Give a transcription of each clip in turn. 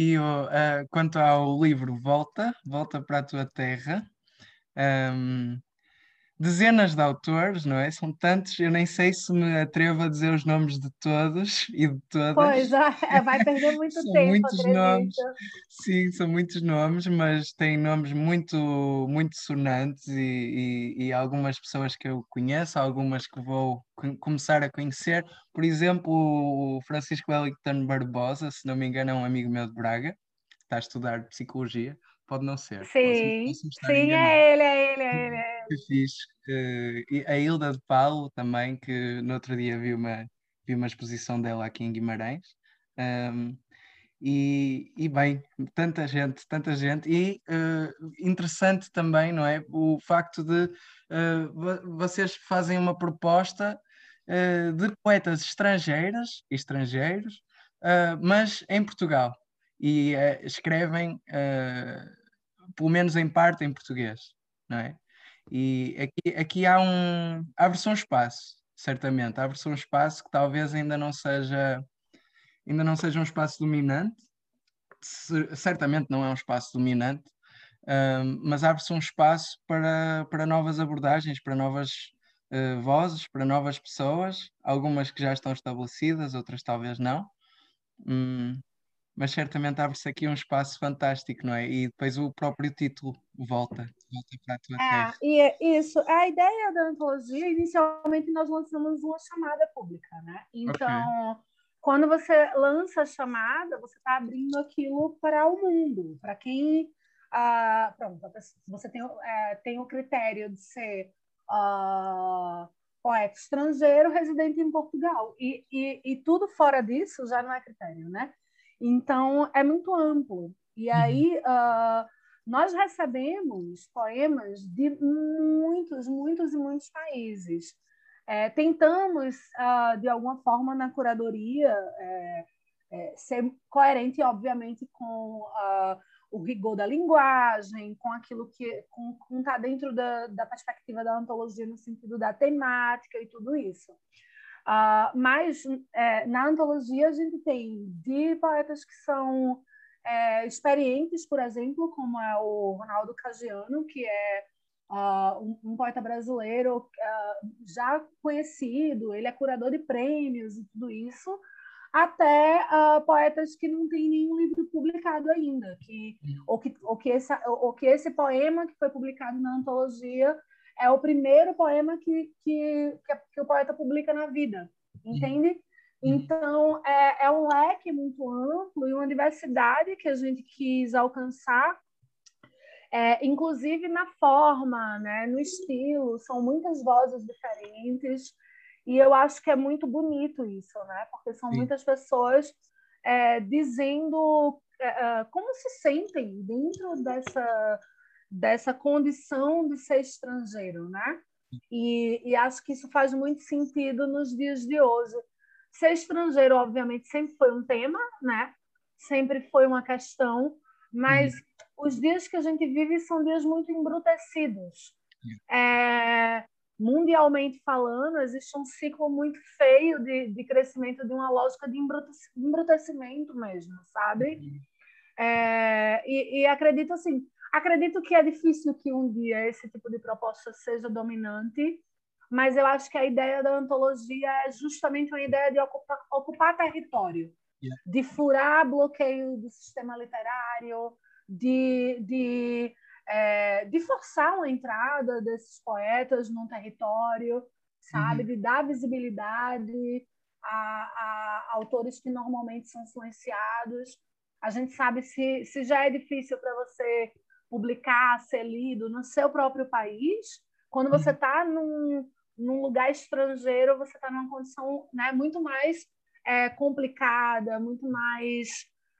E uh, quanto ao livro Volta, Volta para a Tua Terra, um, dezenas de autores, não é? São tantos, eu nem sei se me atrevo a dizer os nomes de todos e de todas. Pois, é, vai perder muito são tempo. Muitos nomes, sim, são muitos nomes, mas tem nomes muito, muito sonantes e, e, e, algumas pessoas que eu conheço, algumas que vou começar a conhecer. Por exemplo, o Francisco Wellington Barbosa, se não me engano, é um amigo meu de Braga, que está a estudar psicologia. Pode não ser. Sim, posso, posso sim, é ele, é ele, é ele. Que fixe. Uh, a Hilda de Paulo também, que no outro dia vi uma, vi uma exposição dela aqui em Guimarães. Um, e, e, bem, tanta gente, tanta gente, e uh, interessante também, não é? O facto de uh, vocês fazem uma proposta uh, de poetas estrangeiras, estrangeiros, mas em Portugal, e escrevem, pelo menos em parte, em português, não é? E aqui, aqui há um. Abre-se um espaço, certamente. Abre-se um espaço que talvez ainda não seja ainda não seja um espaço dominante. Certamente não é um espaço dominante, um, mas abre-se um espaço para, para novas abordagens, para novas uh, vozes, para novas pessoas, algumas que já estão estabelecidas, outras talvez não. Um, mas certamente abre-se aqui um espaço fantástico, não é? E depois o próprio título volta, volta para a tua é, terra. E é isso, a ideia da antologia, inicialmente nós lançamos uma chamada pública, né? Então, okay. quando você lança a chamada, você está abrindo aquilo para o mundo, para quem... Ah, pronto, você tem, é, tem o critério de ser uh, poeta estrangeiro residente em Portugal. E, e, e tudo fora disso já não é critério, né? Então, é muito amplo. E uhum. aí, uh, nós recebemos poemas de muitos, muitos e muitos países. É, tentamos, uh, de alguma forma, na curadoria, é, é, ser coerente, obviamente, com uh, o rigor da linguagem, com aquilo que está dentro da, da perspectiva da antologia, no sentido da temática e tudo isso. Uh, mas é, na antologia a gente tem de poetas que são é, experientes, por exemplo, como é o Ronaldo Cagiano, que é uh, um, um, poeta brasileiro uh, já conhecido, ele é curador de prêmios e tudo isso, até poetas que não têm nenhum livro publicado ainda, que, ou, que, ou, que esse, ou que esse poema que foi publicado na antologia é o primeiro poema que, que, que, o poeta publica na vida, entende? Uhum. Então, é, é um leque muito amplo e uma diversidade que a gente quis alcançar, é, inclusive na forma, né, no estilo, são muitas vozes diferentes, e eu acho que é muito bonito isso, né, porque são Sim. muitas pessoas é, dizendo é, é, como se sentem dentro dessa dessa condição de ser estrangeiro, né? E, e, acho que isso faz muito sentido nos dias de hoje. Ser estrangeiro, obviamente, sempre foi um tema, né? Sempre foi uma questão, mas uhum. os dias que a gente vive são dias muito embrutecidos. É, mundialmente falando, existe um ciclo muito feio de, de crescimento de uma lógica de embrutecimento mesmo, sabe? Uhum. É, e, e acredito assim, Acredito que é difícil que um dia esse tipo de proposta seja dominante, mas eu acho que a ideia da antologia é justamente uma ideia de ocupar, ocupar território, yeah. de furar bloqueio do sistema literário, de, de, é, de forçar uma entrada desses poetas num território, sabe, uhum. de dar visibilidade a, a autores que normalmente são silenciados. A gente sabe se, se já é difícil para você publicar, ser lido no seu próprio país, quando você está uhum. num, num lugar estrangeiro, você está numa condição né, muito mais é, complicada, muito mais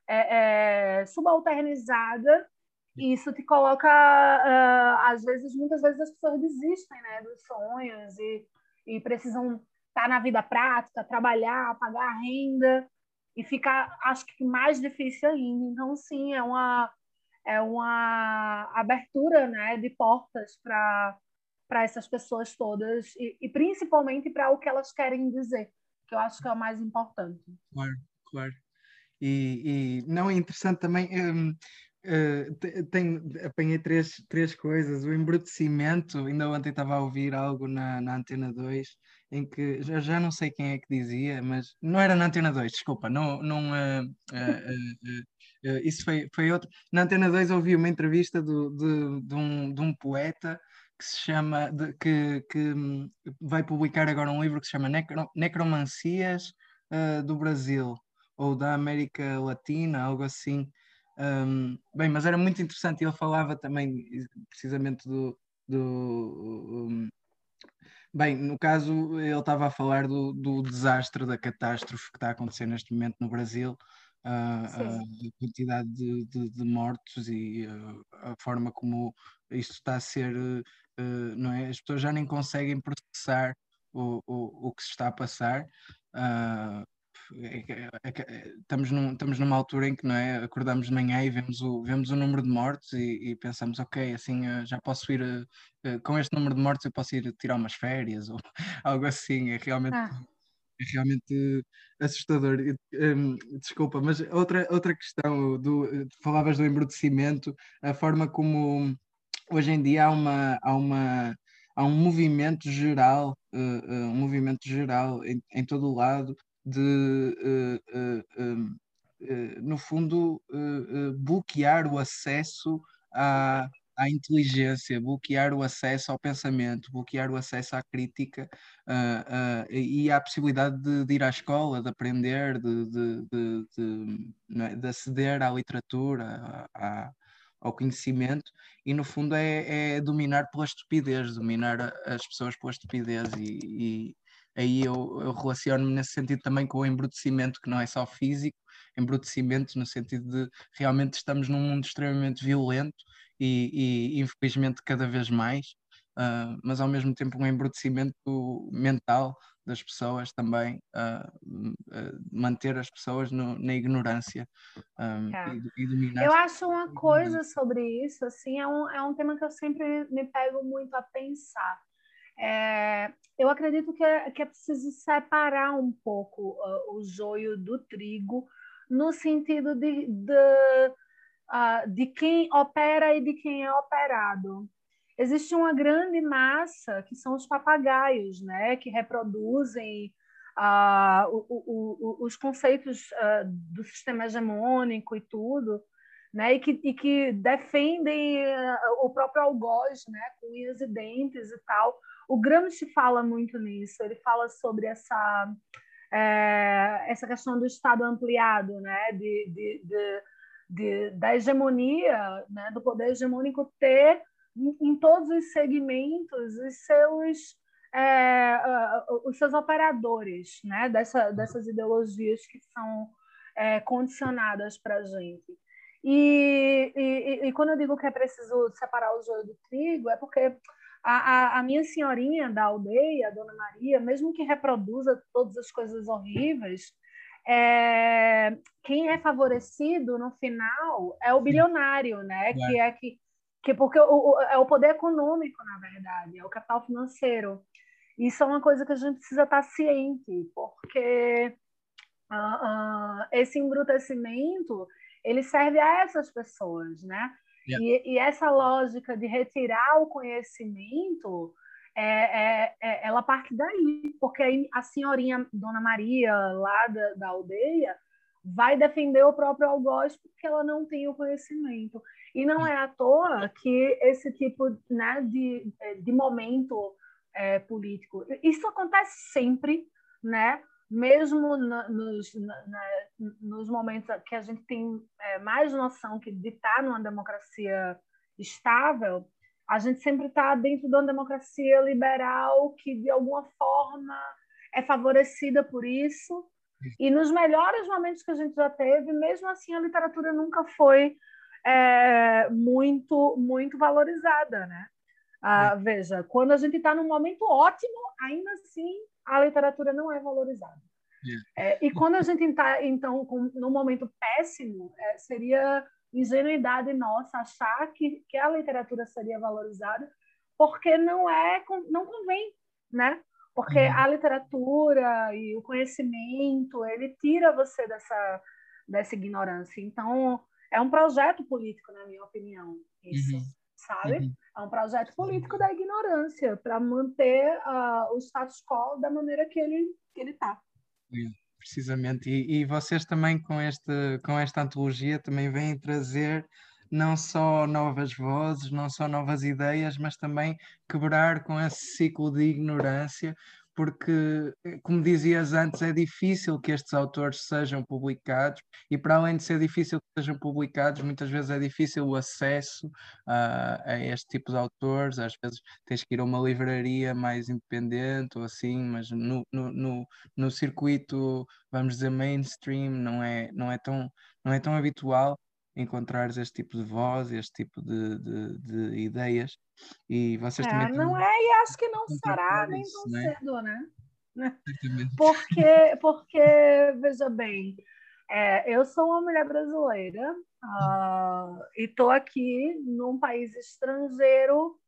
é, é, subalternizada. E isso te coloca, uh, às vezes, muitas vezes as pessoas desistem né, dos sonhos e, e precisam estar tá na vida prática, trabalhar, pagar a renda e fica, acho que mais difícil ainda. Então, sim, é uma é uma abertura né, de portas para essas pessoas todas e, e principalmente para o que elas querem dizer, que eu acho que é o mais importante. Claro, claro. e, e não é interessante também. Uh, tenho, apanhei três, três coisas. O embrutecimento, ainda ontem estava a ouvir algo na, na Antena 2, em que já, já não sei quem é que dizia, mas não era na Antena 2, desculpa, não, não, uh, uh, isso foi, foi outro. Na Antena 2 ouvi uma entrevista do, de, de, um, de um poeta que se chama, de, que, que hum, vai publicar agora um livro que se chama Necro, Necromancias do Brasil ou da América Latina, algo assim. Um, bem, mas era muito interessante. Ele falava também precisamente do. do um, bem, no caso, ele estava a falar do, do desastre, da catástrofe que está a acontecer neste momento no Brasil, uh, a quantidade de, de, de, mortos e uh, a forma como isto está a ser. Uh, não é? As pessoas já nem conseguem processar o, o, o que se está a passar. Uh, é, é, estamos, num, estamos numa altura em que não é, acordamos de manhã e vemos o, vemos o número de mortes e, e pensamos, ok, assim eh, já posso ir, com este número de mortes eu posso ir tirar umas férias ou algo assim, é realmente, ah. É realmente assustador. Um, desculpa, mas outra, outra questão, do, falavas do embrutecimento, a forma como hoje em dia há uma, há uma há um movimento geral, uh, uh, um movimento geral em, em todo o lado de, uh, no fundo, bloquear o acesso à, à inteligência, bloquear o acesso ao pensamento, bloquear o acesso à crítica uh, uh, e à possibilidade de, de, ir à escola, de aprender, de, de, de, é? de aceder à literatura, à, ao conhecimento, e no fundo é, é, dominar pela estupidez, dominar as pessoas pela estupidez e, e aí eu, eu relaciono-me nesse sentido também com o embrutecimento, que não é só físico, embrutecimento no sentido de realmente estamos num mundo extremamente violento e, e infelizmente cada vez mais, uh, mas ao mesmo tempo um embrutecimento mental das pessoas também, uh, manter as pessoas no, na ignorância um, é. e, e, dominar. Eu acho uma coisa sobre isso, assim, é um, é um tema que eu sempre me pego muito a pensar é, eu acredito que é, que é preciso separar um pouco uh, o joio do trigo, no sentido de, de, uh, de quem opera e de quem é operado. Existe uma grande massa que são os papagaios, né, que reproduzem uh, o, o, o, os conceitos do sistema hegemônico e tudo, né, e que, e que defendem o próprio algoz, né, com unhas e dentes e tal, o Gramsci fala muito nisso, ele fala sobre essa, é, essa questão do Estado ampliado, né? de, de, de, de da hegemonia, né? do poder hegemônico ter em, em todos os segmentos os seus, é, os seus operadores né? Dessa, dessas ideologias que são é, condicionadas para a gente. E, e, e, quando eu digo que é preciso separar o joio do trigo, é porque a, a, a, minha senhorinha da aldeia, a Dona Maria, mesmo que reproduza todas as coisas horríveis, é, quem é favorecido no final é o bilionário, né? É. Que é que, que porque o, o, é o poder econômico, na verdade, é o capital financeiro. Isso é uma coisa que a gente precisa estar ciente, porque uh, uh, esse embrutecimento ele serve a essas pessoas, né? Yeah. E, e, essa lógica de retirar o conhecimento, é, é, é, ela parte daí, porque aí a senhorinha Dona Maria, lá da, da aldeia, vai defender o próprio algoz porque ela não tem o conhecimento. E não é à toa que esse tipo né, de, de momento é, político, isso acontece sempre, né? mesmo na, nos, na, nos momentos que a gente tem é, mais noção que de estar numa democracia estável, a gente sempre está dentro de uma democracia liberal que, de alguma forma, é favorecida por isso. E nos melhores momentos que a gente já teve, mesmo assim, a literatura nunca foi é, muito, muito valorizada, né? Ah, veja, quando a gente está num momento ótimo, ainda assim a literatura não é valorizada. É. É, e quando a gente está, então, com, num momento péssimo, é, seria ingenuidade nossa achar que, que a literatura seria valorizada, porque não é, não convém, né? Porque uhum. a literatura e o conhecimento, ele tira você dessa, dessa ignorância. Então, é um projeto político, na minha opinião, isso, uhum. sabe? Uhum. É um projeto político da ignorância, para manter uh, o status quo da maneira que ele que ele está. Precisamente. E, e vocês também com, este, com esta antologia também vêm trazer não só novas vozes, não só novas ideias, mas também quebrar com esse ciclo de ignorância porque, eh, como dizias antes, é difícil que estes autores sejam publicados, e para além de ser difícil que sejam publicados, muitas vezes é difícil o acesso a, a este tipo de autores. Às vezes tens que ir a uma livraria mais independente ou assim, mas no, no, no, no circuito, vamos dizer, mainstream, não é, não é, tão, não é tão habitual encontrares este tipo de voz, este tipo de, de, de ideias. E vocês é, também. Não é, e acho que não será nem tão né? cedo, né? Porque, porque, veja bem, é, eu sou uma mulher brasileira uh, e estou aqui num país estrangeiro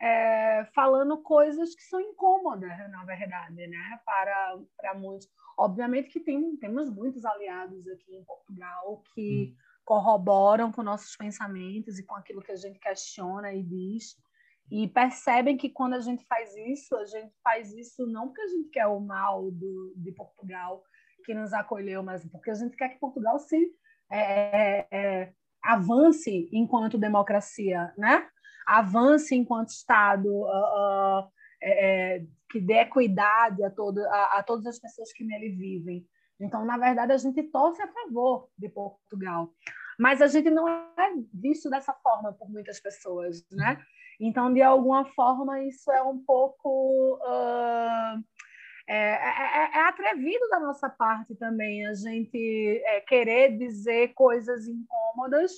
é, falando coisas que são incômodas, na verdade, né? Para, para muitos. Obviamente que tem, temos muitos aliados aqui em Portugal que hum corroboram com nossos pensamentos e com aquilo que a gente questiona e diz e percebem que quando a gente faz isso, a gente faz isso não porque a gente quer o mal do, de Portugal que nos acolheu, mas porque a gente quer que Portugal se é, é, é avance enquanto democracia, né? Avance enquanto Estado uh, uh, que dê equidade a, todo, a, a todas as pessoas que nele vivem. Então, na verdade, a gente torce a favor de Portugal. Mas a gente não é visto dessa forma por muitas pessoas, né? Então, de alguma forma, isso é um pouco. Uh, é, é, é, atrevido da nossa parte também a gente é, querer dizer coisas incômodas,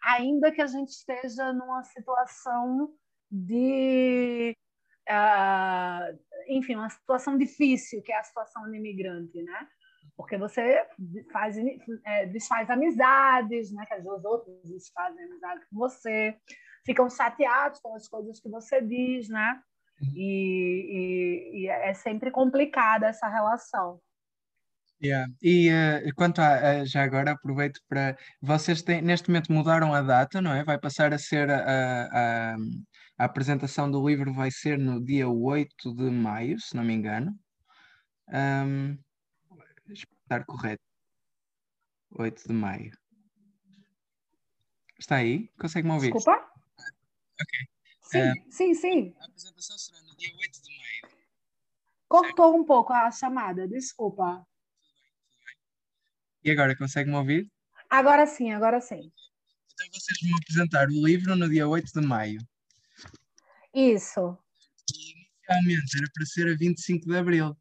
ainda que a gente esteja numa situação de. Uh, enfim, uma situação difícil, que é a situação do imigrante, né? Porque você faz, é, desfaz amizades, né? Que os outros desfazem amizade com você, ficam chateados com as coisas que você diz, né? E, e, e é sempre complicada essa relação. Yeah. E uh, quanto a, uh, já agora aproveito para vocês têm, neste momento mudaram a data, não é? Vai passar a ser a, a, a apresentação do livro vai ser no dia 8 de maio, se não me engano. Um, estar correto. 8 de maio. Está aí? Consegue-me ouvir? Desculpa? Ok. Sim, uh, sim, sim. A apresentação será no dia 8 de maio. Cortou um pouco a chamada, desculpa. E agora, consegue-me ouvir? Agora sim, agora sim. Então vocês vão apresentar o livro no dia 8 de maio. Isso. E inicialmente era para ser a 25 de abril.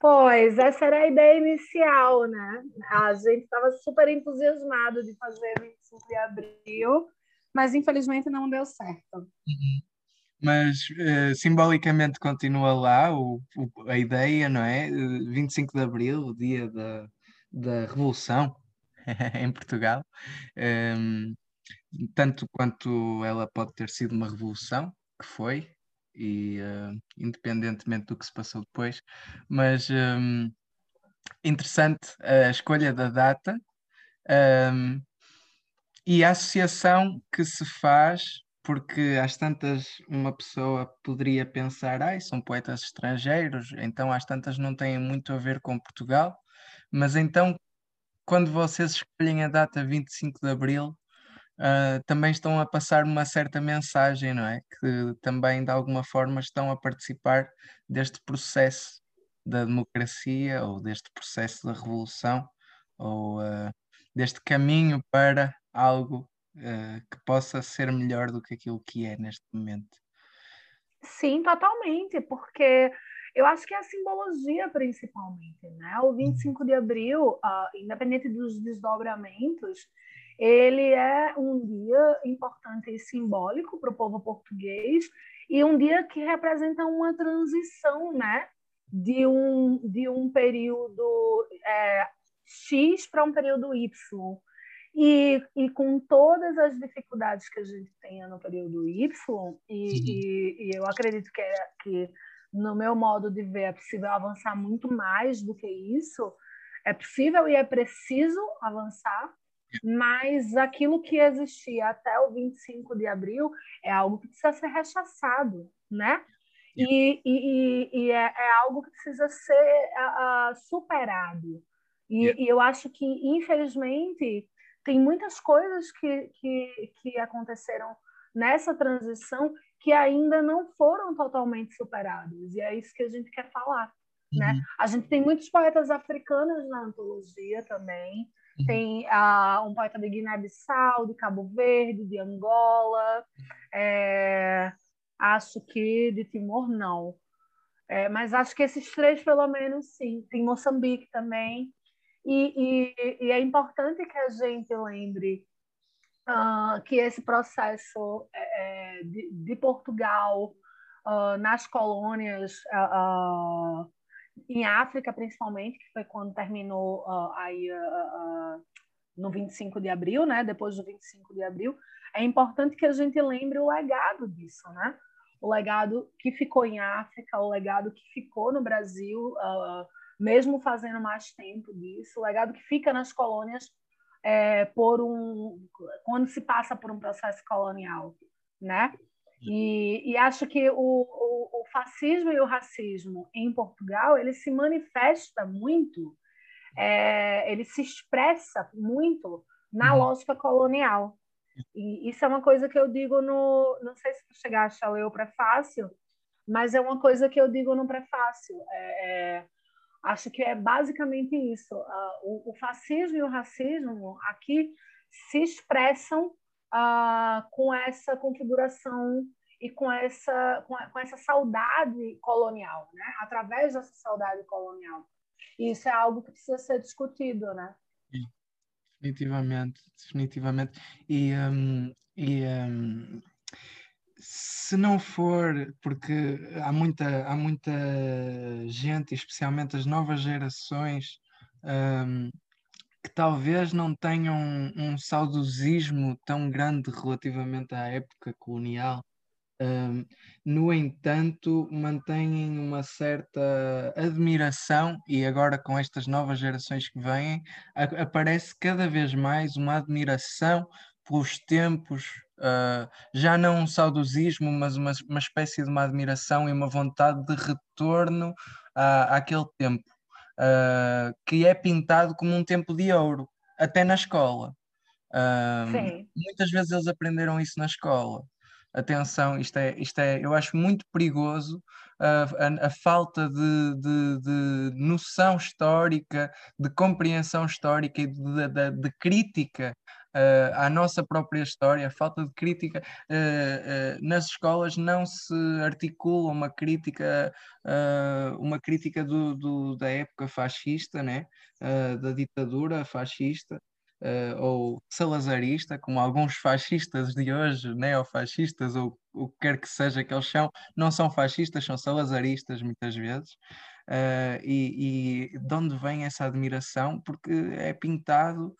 Pois, essa era a ideia inicial, né? A gente estava super entusiasmado de fazer 25 de abril, mas infelizmente não deu certo. Uhum. Mas uh, simbolicamente continua lá o, o, a ideia, não é? 25 de abril, o dia da, da Revolução em Portugal. Um, ehm, tanto quanto ela pode ter sido uma revolução, que foi, e uh, independentemente do que se passou depois, mas um, interessante a escolha da data um, e a associação que se faz, porque às tantas uma pessoa poderia pensar, ah, são poetas estrangeiros, então às tantas não têm muito a ver com Portugal, mas então quando vocês escolhem a data 25 de Abril, uh, também estão a passar uma certa mensagem, não é? Que também de alguma forma estão a participar deste processo da democracia ou deste processo da revolução ou uh, deste caminho para algo uh, que possa ser melhor do que aquilo que é neste momento. Sim, totalmente, porque eu acho que é a simbologia principalmente, né? O 25 uhum. de abril, uh, independente dos desdobramentos, ele é um dia importante e simbólico para o povo português e um dia que representa uma transição, né, de um de um período é, X para um período Y. E, e com todas as dificuldades que a gente tem no período Y, e, e, e eu acredito que, é, que, no meu modo de ver, é possível avançar muito mais do que isso, é possível e é preciso avançar, mas aquilo que existia até o 25 de abril é algo que precisa ser rechaçado, né? E, e, e é, é, algo que precisa ser uh, superado. E, yeah. e, eu acho que, infelizmente, tem muitas coisas que, que, que aconteceram nessa transição que ainda não foram totalmente superadas. E é isso que a gente quer falar. Né? Uhum. Né? A gente tem muitos poetas africanos na antologia também. Tem uh, um poeta de Guiné-Bissau, de Cabo Verde, de Angola. É, acho que de Timor não. É, mas acho que esses três, pelo menos, sim. Tem Moçambique também. E, e, e é importante que a gente lembre uh, que esse processo é, é, de, de, Portugal uh, nas colônias, uh, em África principalmente, que foi quando terminou aí, no 25 de abril, né? depois do 25 de abril, é importante que a gente lembre o legado disso, né? o legado que ficou em África, o legado que ficou no Brasil, mesmo fazendo mais tempo disso, o legado que fica nas colônias é, por um quando se passa por um processo colonial, né? E, e acho que o, o, o, fascismo e o racismo em Portugal ele se manifesta muito, é, ele se expressa muito na uhum. lógica colonial. E isso é uma coisa que eu digo no, não sei se tu chegaste ao eu prefácio, mas é uma coisa que eu digo no prefácio. É, é, Acho que é basicamente isso. Uh, o, o, fascismo e o racismo aqui se expressam uh, com essa configuração e com essa, com, com, essa saudade colonial, né? através dessa saudade colonial. E isso é algo que precisa ser discutido, né? Definitivamente, definitivamente. E, um, e um, se não for, porque há muita, há muita gente, especialmente as novas gerações, um, talvez não tenham um, um, saudosismo tão grande relativamente à época colonial. Um, no entanto, mantêm uma certa admiração, e agora com estas novas gerações que vêm, a, aparece cada vez mais uma admiração pelos tempos uh, já não um saudosismo, mas uma, uma espécie de uma admiração e uma vontade de retorno uh, àquele tempo, uh, que é pintado como um tempo de ouro, até na escola. muitas vezes eles aprenderam isso na escola. Atenção, isto é, isto é eu acho muito perigoso a, a, a falta de, de, de, noção histórica, de compreensão histórica e de, de, de crítica uh, à nossa própria história, a falta de crítica. Uh, nas escolas não se articula uma crítica, uma crítica do, do, da época fascista, né? da ditadura fascista. Uh, ou salazarista, como alguns fascistas de hoje, neofascistas, ou o que quer que seja que eles são, não são fascistas, são salazaristas muitas vezes. Uh, e, e, de onde vem essa admiração? Porque é pintado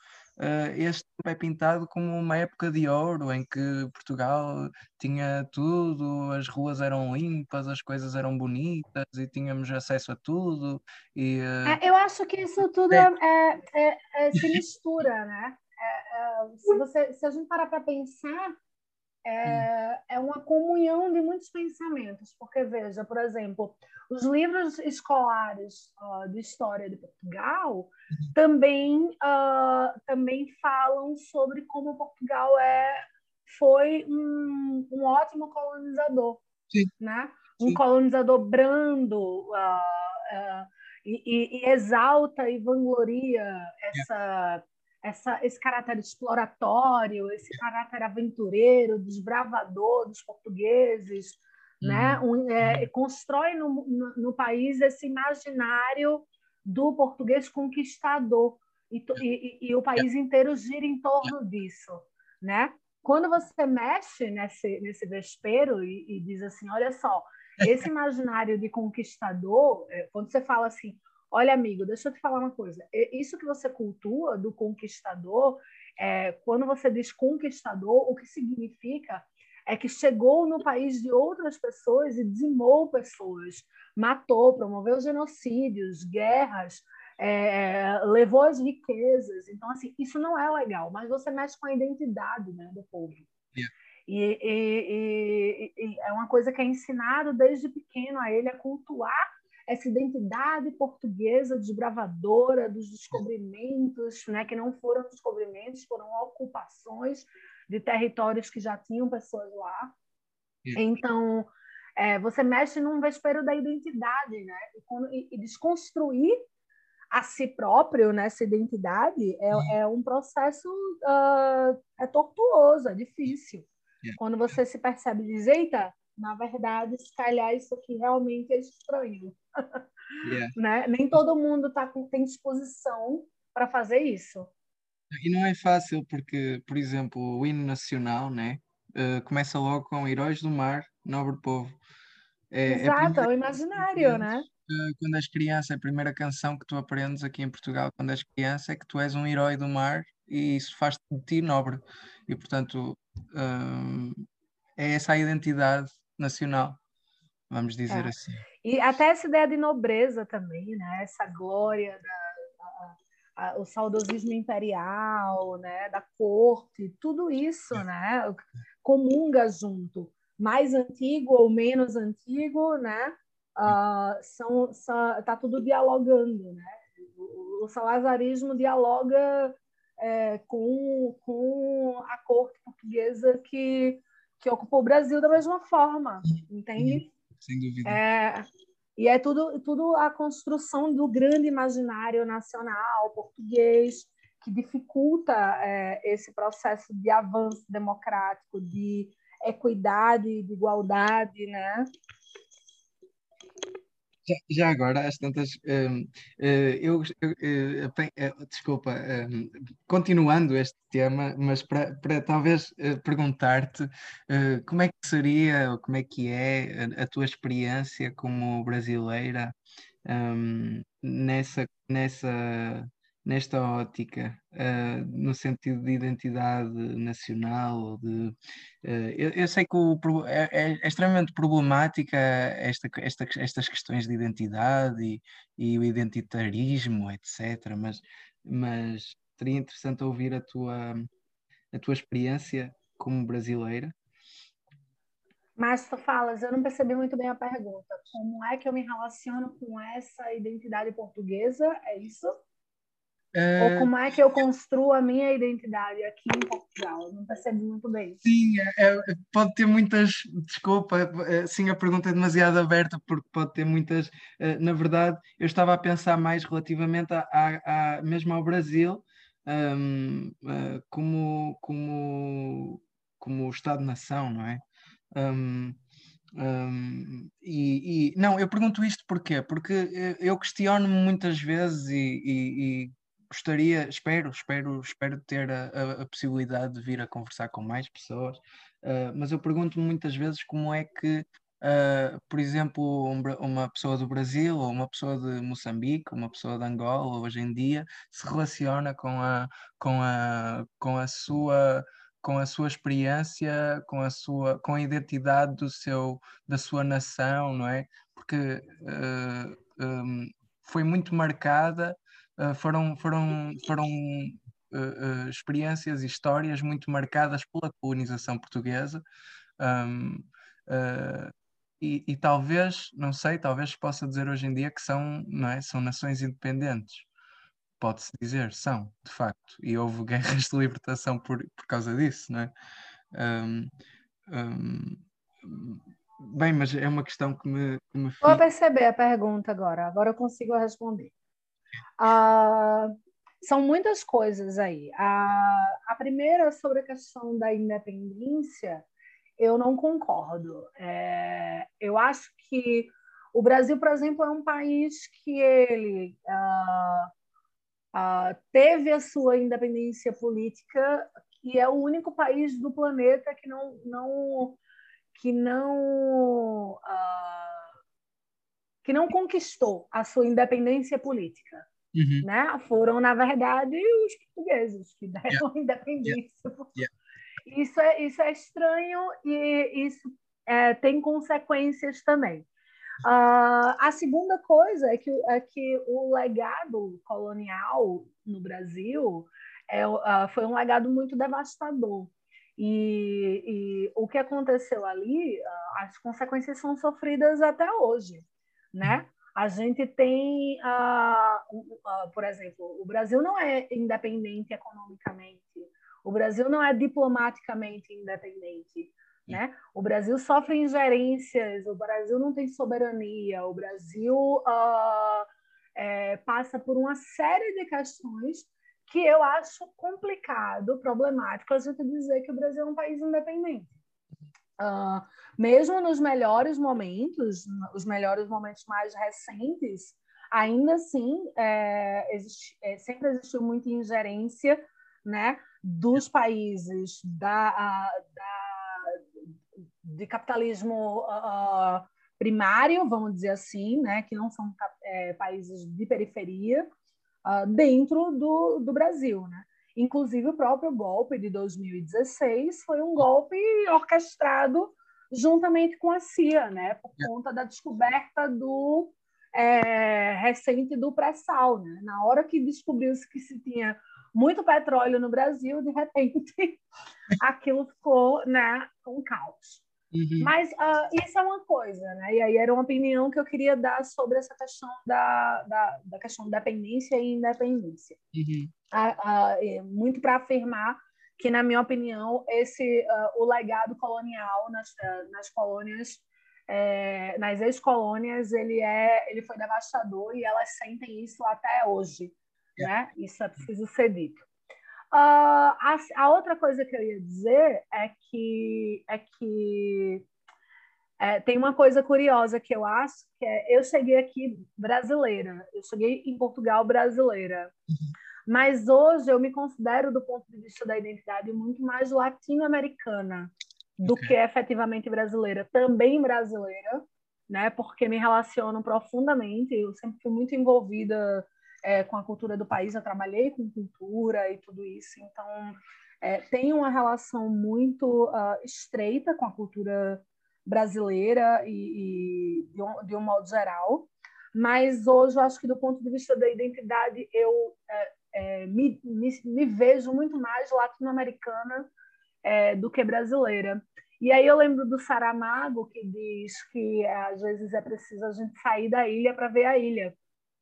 este é pintado como uma época de ouro em que Portugal tinha tudo, as ruas eram limpas, as coisas eram bonitas e tínhamos acesso a tudo. E, uh... é, eu acho que isso tudo é, é, é, é se mistura, né? É, se, você, se a gente parar para pensar, é, é uma comunhão de muitos pensamentos, porque veja, por exemplo, os livros escolares uh, de história de Portugal uhum. também uh, também falam sobre como Portugal é foi um, um ótimo colonizador, Sim. né? Um Sim. colonizador brando uh, e, e, exalta e vangloria essa essa, esse caráter exploratório, esse caráter aventureiro, desbravador dos portugueses, né? Uhum. Um, é, constrói no, no, no, país esse imaginário do português conquistador e, e, e, o país inteiro gira em torno disso, né? Quando você mexe nesse, nesse vespeiro e, e diz assim, olha só, esse imaginário de conquistador, é, quando você fala assim, Olha, amigo, deixa eu te falar uma coisa. Isso que você cultua do conquistador, é, quando você diz conquistador, o que significa é que chegou no país de outras pessoas e dizimou pessoas, matou, promoveu genocídios, guerras, é, levou as riquezas. Então, assim, isso não é legal, mas você mexe com a identidade né, do povo. Yeah. E, e, e, e, é uma coisa que é ensinado desde pequeno a ele a cultuar essa identidade portuguesa desbravadora dos descobrimentos, né, que não foram descobrimentos, foram ocupações de territórios que já tinham pessoas lá. Então, é, você mexe num vespeiro da identidade, né? E, quando, e, e desconstruir a si próprio nessa identidade é, é um processo uh, é tortuoso, é difícil. Yeah. Quando você se percebe diz, eita, na verdade, se calhar isso aqui realmente é estranho. Yeah. né? Nem todo mundo tá com, tem disposição para fazer isso. E não é fácil porque, por exemplo, o hino nacional, né? Uh, começa logo com Heróis do Mar, Nobre Povo. É, é Exato, é, é o imaginário, né? Quando és criança, a primeira canção que tu aprendes aqui em Portugal, quando és criança, é que tu és um herói do mar e isso faz de ti nobre. E, portanto, uh, é essa a identidade nacional, vamos dizer é. assim. E até essa ideia de nobreza também, né? Essa glória da, a, a, o saudosismo imperial, né? Da corte, tudo isso, é. né? Comunga junto, mais antigo ou menos antigo, né? Uh, são, são, tá tudo dialogando, né? O, o salazarismo dialoga é, com, com a corte portuguesa que, que ocupou o Brasil da mesma forma, entende? Sem dúvida. É, e é tudo, tudo a construção do grande imaginário nacional português que dificulta é, esse processo de avanço democrático, de equidade, de igualdade, né? Já, já agora, às tantas, um, uh, eh, eu, eu uh, desculpa, um, continuando este tema, mas para, talvez perguntar-te como é que seria, ou como é que é a, a tua experiência como brasileira um, nessa, nessa nesta ótica, uh, no sentido de identidade nacional, de, uh, eu, eu, sei que o, é, é, é, extremamente problemática esta, esta, estas questões de identidade e, e, o identitarismo, etc. Mas, mas seria interessante ouvir a tua, a tua experiência como brasileira. Mas tu falas, eu não percebi muito bem a pergunta. Como é que eu me relaciono com essa identidade portuguesa? É isso? É... Ou como é que eu construo a minha identidade aqui em Portugal? Não percebo muito bem. Sim, é, é, pode ter muitas. Desculpa, é, sim, a pergunta é demasiado aberta, porque pode ter muitas. É, na verdade, eu estava a pensar mais relativamente a, a, a mesmo ao Brasil, um, uh, como, como, como Estado-nação, não é? Um, um, e, e, não, eu pergunto isto porquê? Porque eu questiono-me muitas vezes e, e, gostaria, espero, espero, espero ter a, a, a, possibilidade de vir a conversar com mais pessoas, uh, mas eu pergunto muitas vezes como é que, uh, por exemplo, um, uma pessoa do Brasil ou uma pessoa de Moçambique, uma pessoa de Angola hoje em dia se relaciona com a, com a, com a sua com a sua experiência, com a sua com a identidade do seu da sua nação, não é? Porque uh, ah, um, foi muito marcada uh, foram, foram, foram uh, experiências e histórias muito marcadas pela colonização portuguesa. Um, e, e, talvez, não sei, talvez possa dizer hoje em dia que são, não é, são nações independentes. Pode-se dizer, são, de facto. E houve guerras de libertação por, por causa disso, não é? Um, um, bem, mas é uma questão que me, que me Vou perceber a pergunta agora, agora eu consigo responder. Ah, são muitas coisas aí. A, a primeira, sobre a questão da independência, eu não concordo. É, eu acho que o Brasil, por exemplo, é um país que ele ah, ah, teve a sua independência política e é o único país do planeta que não, não que não que não conquistou a sua independência política. Uhum. Né? Foram, na verdade, os portugueses que deram yeah. a independência. Yeah. Isso, é, isso é estranho e isso é, tem consequências também. Uh, a segunda coisa é que, é que o legado colonial no Brasil é, uh, foi um legado muito devastador. E, e o que aconteceu ali, uh, as consequências são sofridas até hoje, né? A gente tem, por exemplo, o Brasil não é independente economicamente, o Brasil não é diplomaticamente independente. Né? O Brasil sofre ingerências, o Brasil não tem soberania, o Brasil uh, é, passa por uma série de questões que eu acho complicado, problemático a gente dizer que o Brasil é um país independente. Uh, mesmo nos melhores momentos, os melhores momentos mais recentes, ainda assim é, existe, é, sempre existiu muita ingerência né, dos países da, a, da de capitalismo uh, primário, vamos dizer assim, né, que não são é, países de periferia, uh, dentro do, do Brasil. Né? Inclusive, o próprio golpe de 2016 foi um golpe orquestrado juntamente com a CIA, né, por é. conta da descoberta do é, recente do pré-sal. Né? Na hora que descobriu-se que se tinha muito petróleo no Brasil, de repente aquilo ficou né, um caos. Uhum. Mas uh, isso é uma coisa, né? E aí era uma opinião que eu queria dar sobre essa questão da, da, da questão da dependência e independência. Uhum. Uh, uh, muito para afirmar que, na minha opinião, esse o legado colonial nas, nas colônias, é, nas ex-colônias, ele, é, ele foi devastador e elas sentem isso até hoje. Yeah. Né? Isso é preciso ser dito. Uh, a, a, outra coisa que eu ia dizer é que, é que é, tem uma coisa curiosa que eu acho, que é eu cheguei aqui brasileira, eu cheguei em Portugal brasileira, uhum. mas hoje eu me considero, do ponto de vista da identidade, muito mais latino-americana do okay. que efetivamente brasileira, também brasileira, né? Porque me relaciono profundamente, eu sempre fui muito envolvida é, com a cultura do país, eu trabalhei com cultura e tudo isso, então é, tem uma relação muito uh, estreita com a cultura brasileira e, e de, um, de, um, modo geral, mas hoje eu acho que do ponto de vista da identidade eu é, é me, me, me, vejo muito mais latino-americana é, do que brasileira. E aí eu lembro do Saramago que diz que às vezes é preciso a gente sair da ilha para ver a ilha.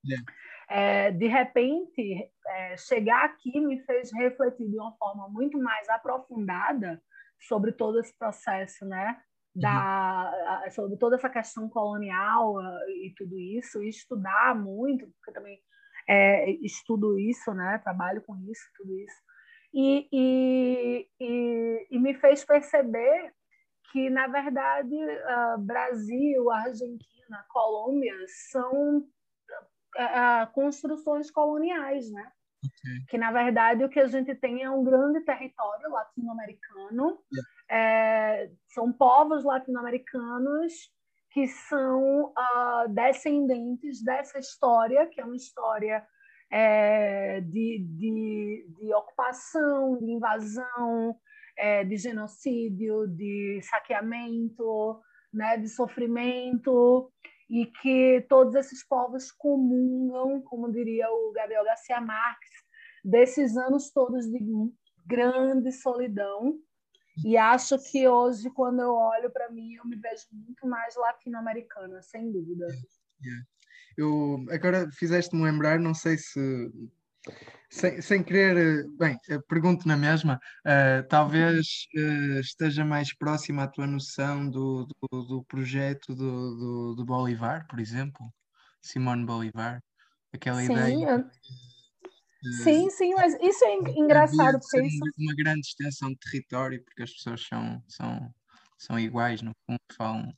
Yeah. É, de repente, é, chegar aqui me fez refletir de uma forma muito mais aprofundada sobre todo esse processo, né? Da, uhum. sobre toda essa questão colonial e tudo isso, e estudar muito, porque também é, estudo isso, né? Trabalho com isso, tudo isso. E, e, e, e me fez perceber que, na verdade, uh, Brasil, Argentina, Colômbia são uh, construções coloniais, né? Okay. Que, na verdade, o que a gente tem é um grande território latino-americano. Yeah. É, são povos latino-americanos que são uh, descendentes dessa história, que é uma história é, de, de, de, ocupação, de invasão, é, de genocídio, de saqueamento, né, de sofrimento e que todos esses povos comungam, como diria o Gabriel Garcia Marques, desses anos todos de grande solidão. E acho que hoje, quando eu olho para mim, eu me vejo muito mais latino-americana, sem dúvida. Yeah. Eu, agora fizeste-me lembrar, não sei se sem, sem querer, bem, pergunto na mesma, uh, talvez uh, esteja mais próxima à tua noção do, do, do projeto do, do, do, Bolivar, por exemplo, Simone Bolivar, aquela sim, ideia. De, sim, sim, mas isso é engraçado porque isso... uma grande extensão de território, porque as pessoas são, são, são iguais, no fundo, falam,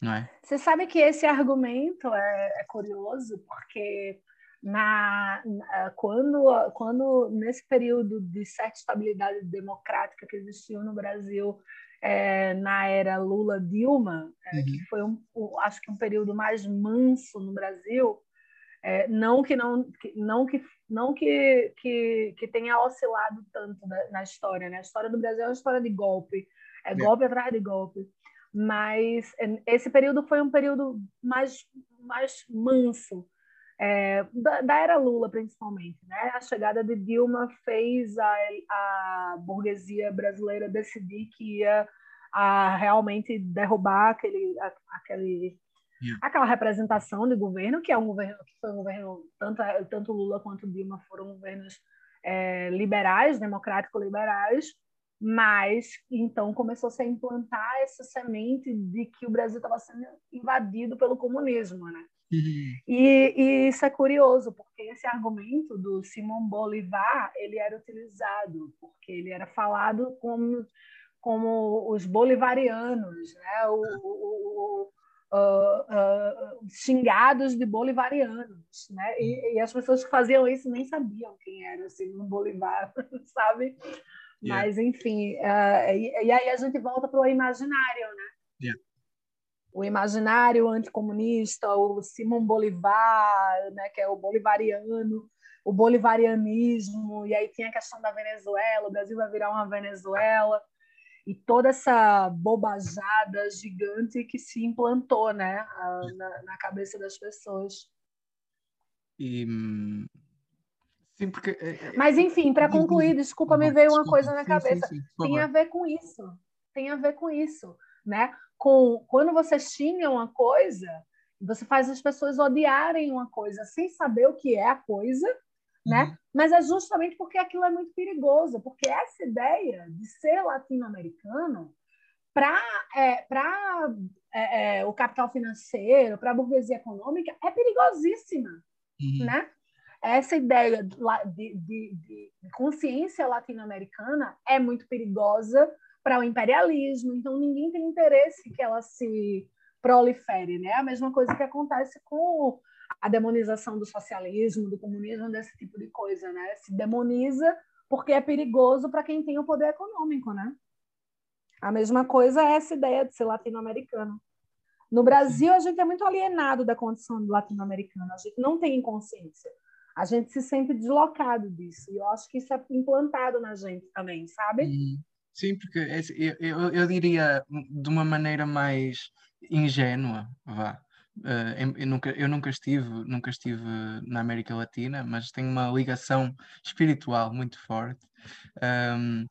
não é? Você sabe que esse argumento é, é curioso, porque na, na, quando, quando nesse período de certa estabilidade democrática que existiu no Brasil é, na era Lula Dilma, é, uhum. que foi um, um, acho que um período mais manso no Brasil, é, não que não que, não que não que, que, que tenha oscilado tanto na, na, história, né? A história do Brasil é uma história de golpe, é, é. golpe atrás de golpe. Mas esse período foi um período mais, mais manso, é, da, da, era Lula, principalmente. Né? A chegada de Dilma fez a, a burguesia brasileira decidir que ia a realmente derrubar aquele, a, aquele, yeah. aquela representação de governo, que é um governo que foi um governo, tanto, tanto Lula quanto Dilma foram governos é, liberais, democrático-liberais, mas então começou -se a implantar essa semente de que o Brasil estava sendo invadido pelo comunismo, né? Uhum. E, e, isso é curioso, porque esse argumento do Simão Bolivar ele era utilizado, porque ele era falado como, como os bolivarianos, né? o, o, o uh, uh, xingados de bolivarianos. Né? E, e, as pessoas que faziam isso nem sabiam quem era Simão Bolivar, sabe? Yeah. Mas, enfim, uh, e, e, aí a gente volta para o imaginário, né? Yeah o imaginário anticomunista, o Simão Bolivar, né, que é o bolivariano, o bolivarianismo, e aí tinha a questão da Venezuela, o Brasil vai virar uma Venezuela, e toda essa bobajada gigante que se implantou né, na, na cabeça das pessoas. E, sim, porque... É, é, Mas, enfim, para concluir, desculpa, me veio uma coisa na cabeça. Tem a ver com isso. Tem a ver com isso, né? Com quando você xinga uma coisa, você faz as pessoas odiarem uma coisa sem saber o que é a coisa, né? Uhum. Mas é justamente porque aquilo é muito perigoso, porque essa ideia de ser latino-americano para é, para é, é, o capital financeiro, para a burguesia econômica, é perigosíssima, uhum. né? Essa ideia de, de, de, de consciência latino-americana é muito perigosa para o imperialismo, então ninguém tem interesse que ela se prolifere, né? A mesma coisa que acontece com a demonização do socialismo, do comunismo, desse tipo de coisa, né? Se demoniza porque é perigoso para quem tem o poder econômico, né? A mesma coisa é essa ideia de ser latino-americano. No Brasil, a gente é muito alienado da condição do latino-americano, a gente não tem consciência. A gente se sente deslocado disso. E eu acho que isso é implantado na gente também, sabe? Uhum. Sim, porque é assim, eu, eu, eu diria de uma maneira mais ingênua, vá. Uh, eu, nunca, eu nunca estive, nunca estive na América Latina, mas tenho uma ligação espiritual muito forte. Um,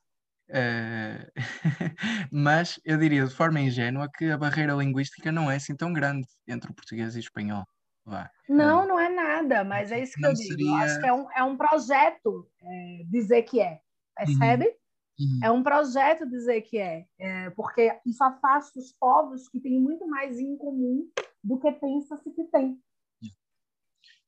uh, mas eu diria de forma ingênua que a barreira linguística não é assim tão grande entre o português e o espanhol. Vá. Não, uh, não é nada, mas é isso que eu digo. Seria... Eu acho que é um, é um projeto é, dizer que é. Percebe? Uhum. Uhum. É um projeto dizer que é, é, porque isso afasta os povos que têm muito mais em comum do que pensa-se que tem.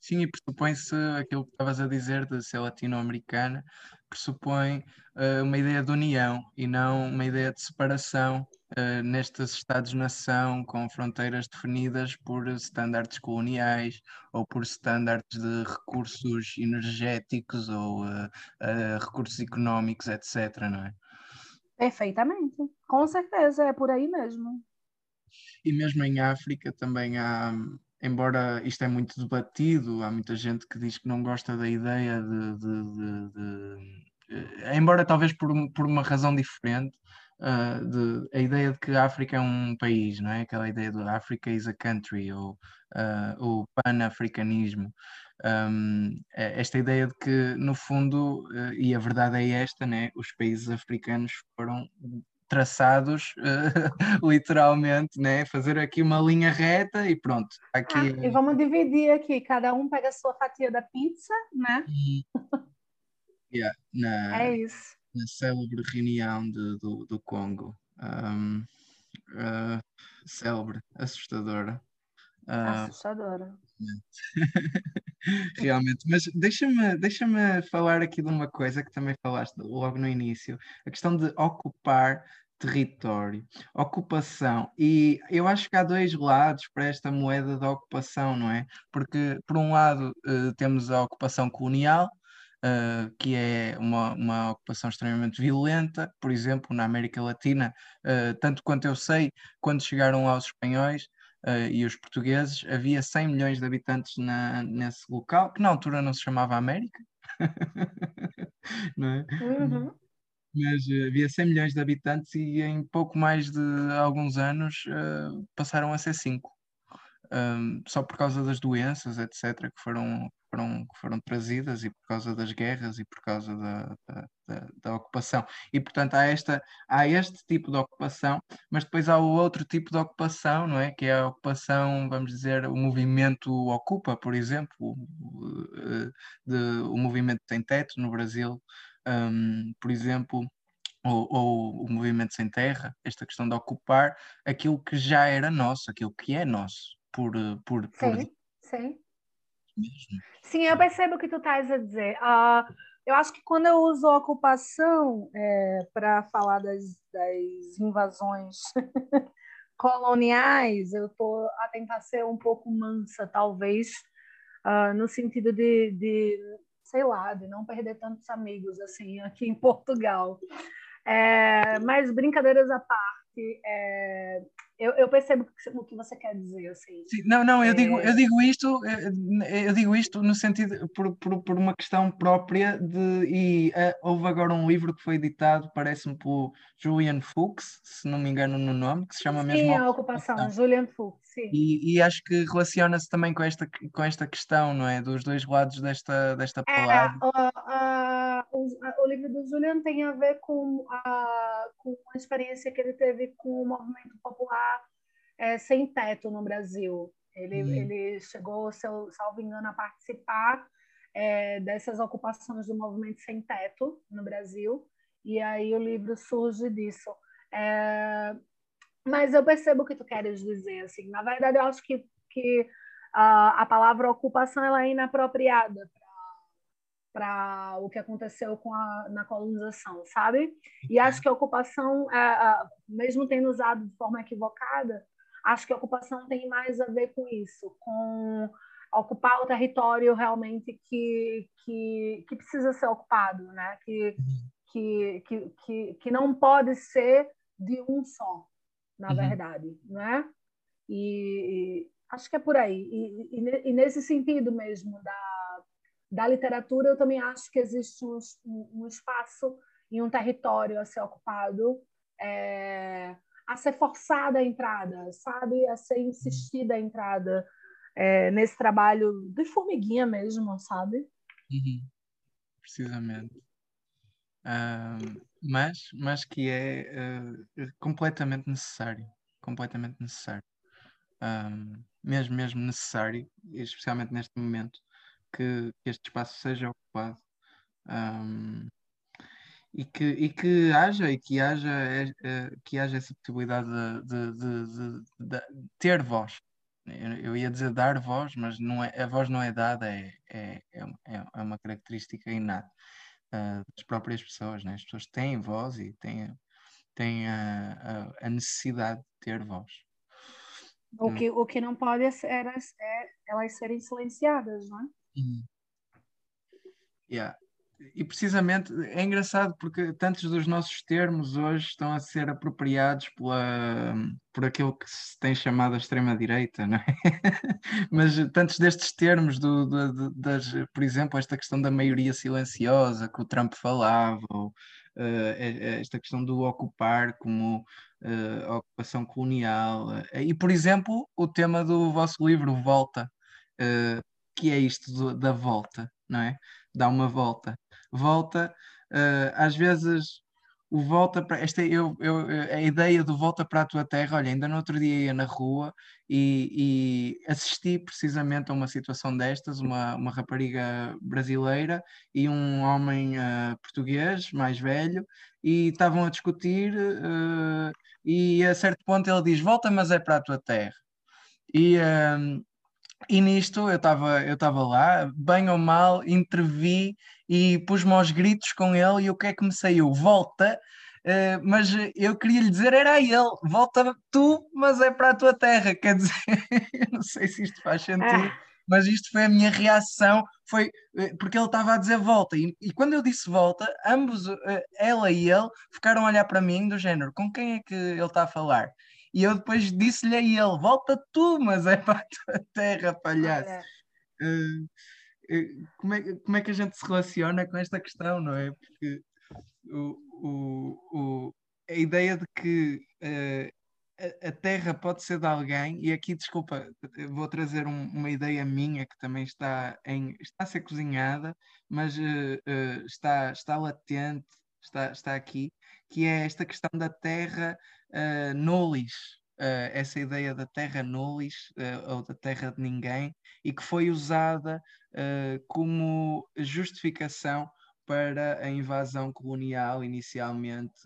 Sim, e pressupõe-se aquilo que estavas a dizer de ser latino-americana, pressupõe uh, uma ideia de união e não uma ideia de separação uh, nestes Estados-nação com fronteiras definidas por estándares coloniais ou por estándares de recursos energéticos ou uh, recursos económicos, etc. Não é? Perfeitamente, com certeza, é por aí mesmo. E mesmo em África também há embora isto é muito debatido, há muita gente que diz que não gosta da ideia de. de, de, de eh, embora talvez por, por uma razão diferente, uh, a ideia de que a África é um país, não é? Aquela ideia de África is a country, ou uh, o pan-africanismo. Um, é esta ideia de que, no fundo, uh, e a verdade é esta, né? os países africanos foram traçados, uh, literalmente, né? fazer aqui uma linha reta e pronto. Aqui... Ah, e vamos dividir aqui, cada um pega a sua fatia da pizza, né? yeah, na, é isso. Na célebre reunião de, do, do Congo. Um, uh, célebre, assustadora. Uh, assustadora. Realmente, mas deixa-me deixa falar aqui de uma coisa que também falaste logo no início, a questão de ocupar território, ocupação. E eu acho que há dois lados para esta moeda da ocupação, não é? Porque, por um lado, uh, temos a ocupação colonial, uh, que é uma, uma ocupação extremamente violenta, por exemplo, na América Latina, uh, tanto quanto eu sei, quando chegaram lá os espanhóis. E os portugueses, havia 100 milhões de habitantes na, nesse local, que na altura não se chamava América, não é? Uhum. mas uh, havia 100 milhões de habitantes e em pouco mais de alguns anos uh, passaram a ser 5. Um, só por causa das doenças, etc., que foram, foram, que foram trazidas e por causa das guerras e por causa da, da, da, da, ocupação. E, portanto, há, esta, há este tipo de ocupação, mas depois há o outro tipo de ocupação, não é? Que é a ocupação, vamos dizer, o movimento Ocupa, por exemplo, o, eh, de, o movimento Sem Teto no Brasil, um, por exemplo, ou, ou, o movimento sem terra, esta questão de ocupar aquilo que já era nosso, aquilo que é nosso, por. por, por... Sim, sim. Sim, eu percebo o que tu estás a dizer. Uh, eu acho que quando eu uso ocupação é, para falar das, das invasões coloniais, eu estou a tentar ser um pouco mansa, talvez, uh, no sentido de, de, sei lá, de não perder tantos amigos assim aqui em Portugal. É, mas brincadeiras à parte, é, eu, eu, percebo o que você quer dizer, assim. Sim, não, não, eu, é... digo, eu digo isto, eh, eu digo isto no sentido, por, por, por uma questão própria de, e uh, houve agora um livro que foi editado, parece-me por Julian Fuchs, se não me engano no nome, que se chama mesmo... Sim, a ocupação, Julian Fuchs, sim. E, e, acho que relaciona-se também com esta, com esta questão, não é? Dos dois lados desta, desta palavra. É, o, livro do Julian tem a ver com a, com a experiência que ele teve com o movimento popular é, sem teto no Brasil. Ele, uhum. ele chegou, se eu, salvo engano, a participar é, dessas ocupações do movimento sem teto no Brasil, e aí o livro surge disso. É, mas eu percebo o que tu queres dizer. Assim. Na verdade, eu acho que, que a, a palavra ocupação ela é inapropriada para o que aconteceu com a, na colonização, sabe? E acho que a ocupação, é, mesmo tendo usado de forma equivocada, acho que a ocupação tem mais a ver com isso, com ocupar o território realmente que, que, que precisa ser ocupado, né? que, que, que, que, que não pode ser de um só, na uhum. verdade, né? E, e, acho que é por aí. E, e, e, nesse sentido mesmo da, da literatura, eu também acho que existe um, um espaço e um território a ser ocupado é, a ser forçada a entrada, sabe? A ser insistida a entrada é, nesse trabalho de formiguinha mesmo, sabe? Uhum. Precisamente. Uh, mas, mas que é uh, completamente necessário. Completamente necessário. Uh, mesmo, mesmo necessário, especialmente neste momento, que, este espaço seja ocupado. Um, e que, e que haja e que haja, é, é, que haja essa possibilidade de, de, de, de ter voz. Eu, ia dizer dar voz, mas não é, a voz não é dada, é, é, é, é uma característica inata uh, das próprias pessoas. Né? As pessoas têm voz e têm, têm a, a, a necessidade de ter voz. O que, o que não pode é, é, é elas serem silenciadas, não é? Yeah e precisamente é engraçado porque tantos dos nossos termos hoje estão a ser apropriados pela, por aquilo que se tem chamado a extrema-direita, não é? Mas tantos destes termos, do, do, das, por exemplo, esta questão da maioria silenciosa que o Trump falava, ou uh, esta questão do ocupar como uh, ocupação colonial, e por exemplo, o tema do vosso livro, Volta, que é isto do, da volta, não é? Dá uma volta volta, uh, às vezes o volta para esta eu, eu, a ideia do volta para a tua terra, olha, ainda no outro dia ia na rua e, e assisti precisamente a uma situação destas, uma, uma rapariga brasileira e um homem uh, português mais velho, e estavam a discutir uh, e a certo ponto ele diz, volta mas é para a tua terra. E, e nisto eu estava eu estava lá, bem ou mal, intervi e pus-me aos gritos com ele e o que é que me saiu? Volta, uh, mas eu queria lhe dizer era a ele, volta tu, mas é para a tua terra, quer dizer, não sei se isto faz sentido. Ah. Mas isto foi a minha reação, foi eh, porque ele estava a dizer volta, e, e quando eu disse volta, ambos, uh, ela e ele, ficaram a olhar para mim do género, com quem é que ele está a falar? E eu depois disse-lhe a ele: volta tu, mas é para a tua terra, palhaço. Uh, uh, como, é, como é que a gente se relaciona com esta questão, não é? Porque o, o, o, a ideia de que uh, a, Terra pode ser de alguém, e aqui, desculpa, vou trazer um, uma ideia minha que também está, em, está a ser cozinhada, mas uh, uh, está, está latente, está, está aqui, que é esta questão da Terra uh, uh, essa ideia da Terra nullis, ou da Terra de ninguém, e que foi usada como justificação para a invasão colonial, inicialmente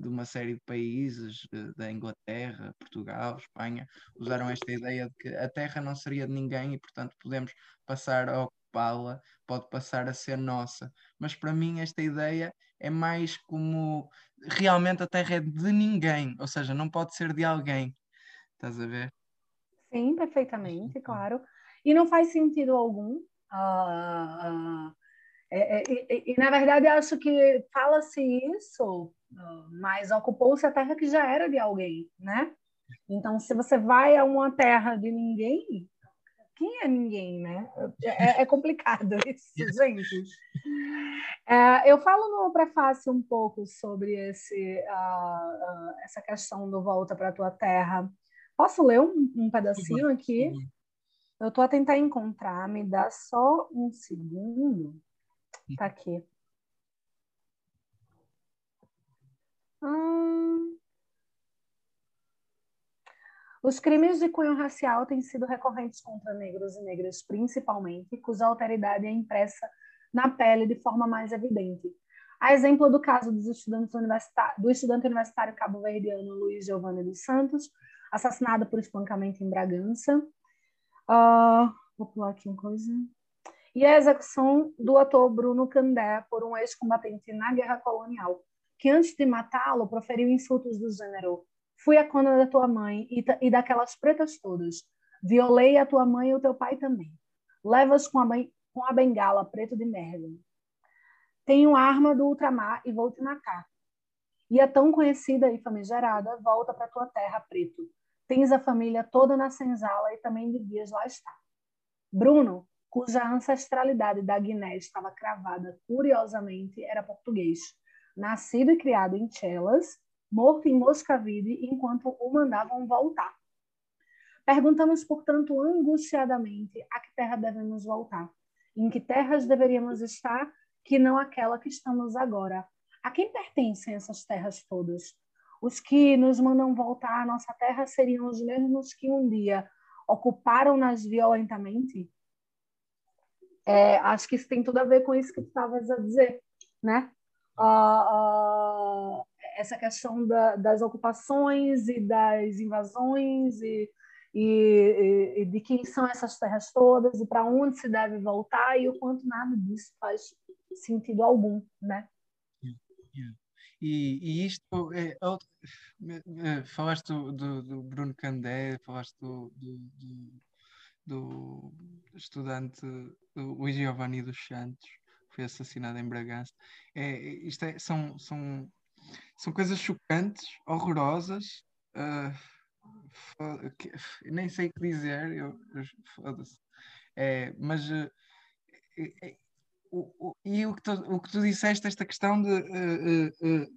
de uma série de países, da Inglaterra, Portugal, Espanha, usaram esta ideia de que a terra não seria de ninguém e, portanto, podemos passar a ocupá-la, pode passar a ser nossa. Mas para mim, esta ideia é mais como realmente a terra é de ninguém, ou seja, não pode ser de alguém. Estás a ver? Sim, perfeitamente, claro. E não faz sentido algum. Uh, uh e, e, na verdade, acho que fala-se isso, mas ocupou-se a terra que já era de alguém, né? Então, se você vai a uma terra de ninguém, quem é ninguém, né? É, é complicado isso, gente. É, eu falo no prefácio um pouco sobre esse, uh, uh, essa questão do volta para a tua terra. Posso ler um, um pedacinho aqui? Eu estou a tentar encontrar, me dá só um segundo. Tá aqui. Hum... Os crimes de cunho racial têm sido recorrentes contra negros e negras, principalmente, cuja alteridade é impressa na pele de forma mais evidente. A exemplo do caso dos estudantes do estudante universitário cabo-verdiano Luiz Giovanni dos Santos, assassinado por espancamento em Bragança. Uh, vou pular aqui uma coisa e a execução do ator Bruno Candé por um ex-combatente na guerra colonial, que antes de matá-lo proferiu insultos do gênero: Fui a cona da tua mãe e, e daquelas pretas todas. Violei a tua mãe e o teu pai também. Levas com a, com a bengala preto de merda. Tenho arma do ultramar e vou te matar. E a tão conhecida e famigerada volta para tua terra, preto. Tens a família toda na senzala e também devias lá estar. Bruno, cuja ancestralidade da Guiné estava cravada curiosamente, era português, nascido e criado em Chelas, morto em Moscavide enquanto o mandavam voltar. Perguntamos, portanto, angustiadamente a que terra devemos voltar, em que terras deveríamos estar, que não aquela que estamos agora. A quem pertencem essas terras todas? Os que nos mandam voltar à nossa terra seriam os mesmos que um dia ocuparam-nas violentamente? É, acho que isso tem tudo a ver com isso que tu estavas a dizer, né? Uh, uh, essa questão da, das ocupações e das invasões e, e, e, de quem são essas terras todas e para onde se deve voltar e o quanto nada disso faz sentido algum, né? E, e, isto é, é falaste do, do, do, Bruno Candé, falaste do, do, do estudante o Giovanni dos Santos, que foi assassinado em Bragança. É, isto é, são, são, são coisas chocantes, horrorosas. Uh, nem sei o que dizer, eu, foda-se. É, mas uh, é, o, o, e o que, tu, o que tu disseste, esta questão de uh,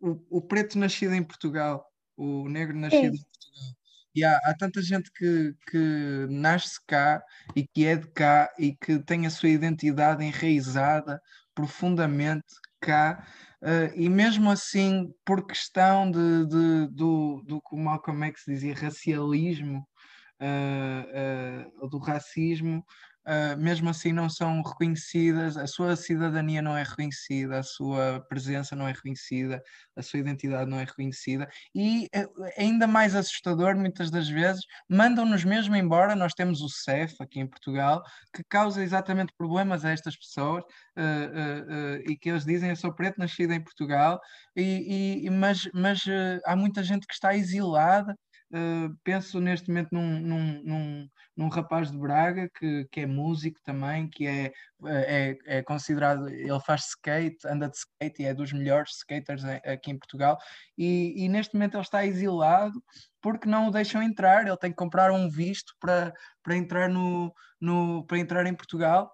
o, o preto nascido em Portugal, o negro nascido Sim. em Portugal e há, há tanta gente que, que nasce cá e que é de cá e que tem a sua identidade enraizada profundamente cá, uh, e mesmo assim, por questão de, de, do, do que o Malcolm X dizia, racialismo, uh, uh, do racismo, uh, mesmo assim não são reconhecidas, a sua cidadania não é reconhecida, a sua presença não é reconhecida, a sua identidade não é reconhecida, e é ainda mais assustador, muitas das vezes, mandam-nos mesmo embora. Nós temos o CEF aqui em Portugal, que causa exatamente problemas a estas pessoas, uh, uh, e que eles dizem: Eu sou preto, nascido em Portugal, e, e mas, mas há muita gente que está exilada Uh, penso neste momento num, num, num, num, rapaz de Braga que, que é músico também, que é, é, é considerado, ele faz skate, anda de skate e é dos melhores skaters aqui em Portugal, e, e neste momento ele está exilado porque não o deixam entrar, ele tem que comprar um visto para, para, entrar, no, no, para entrar em Portugal,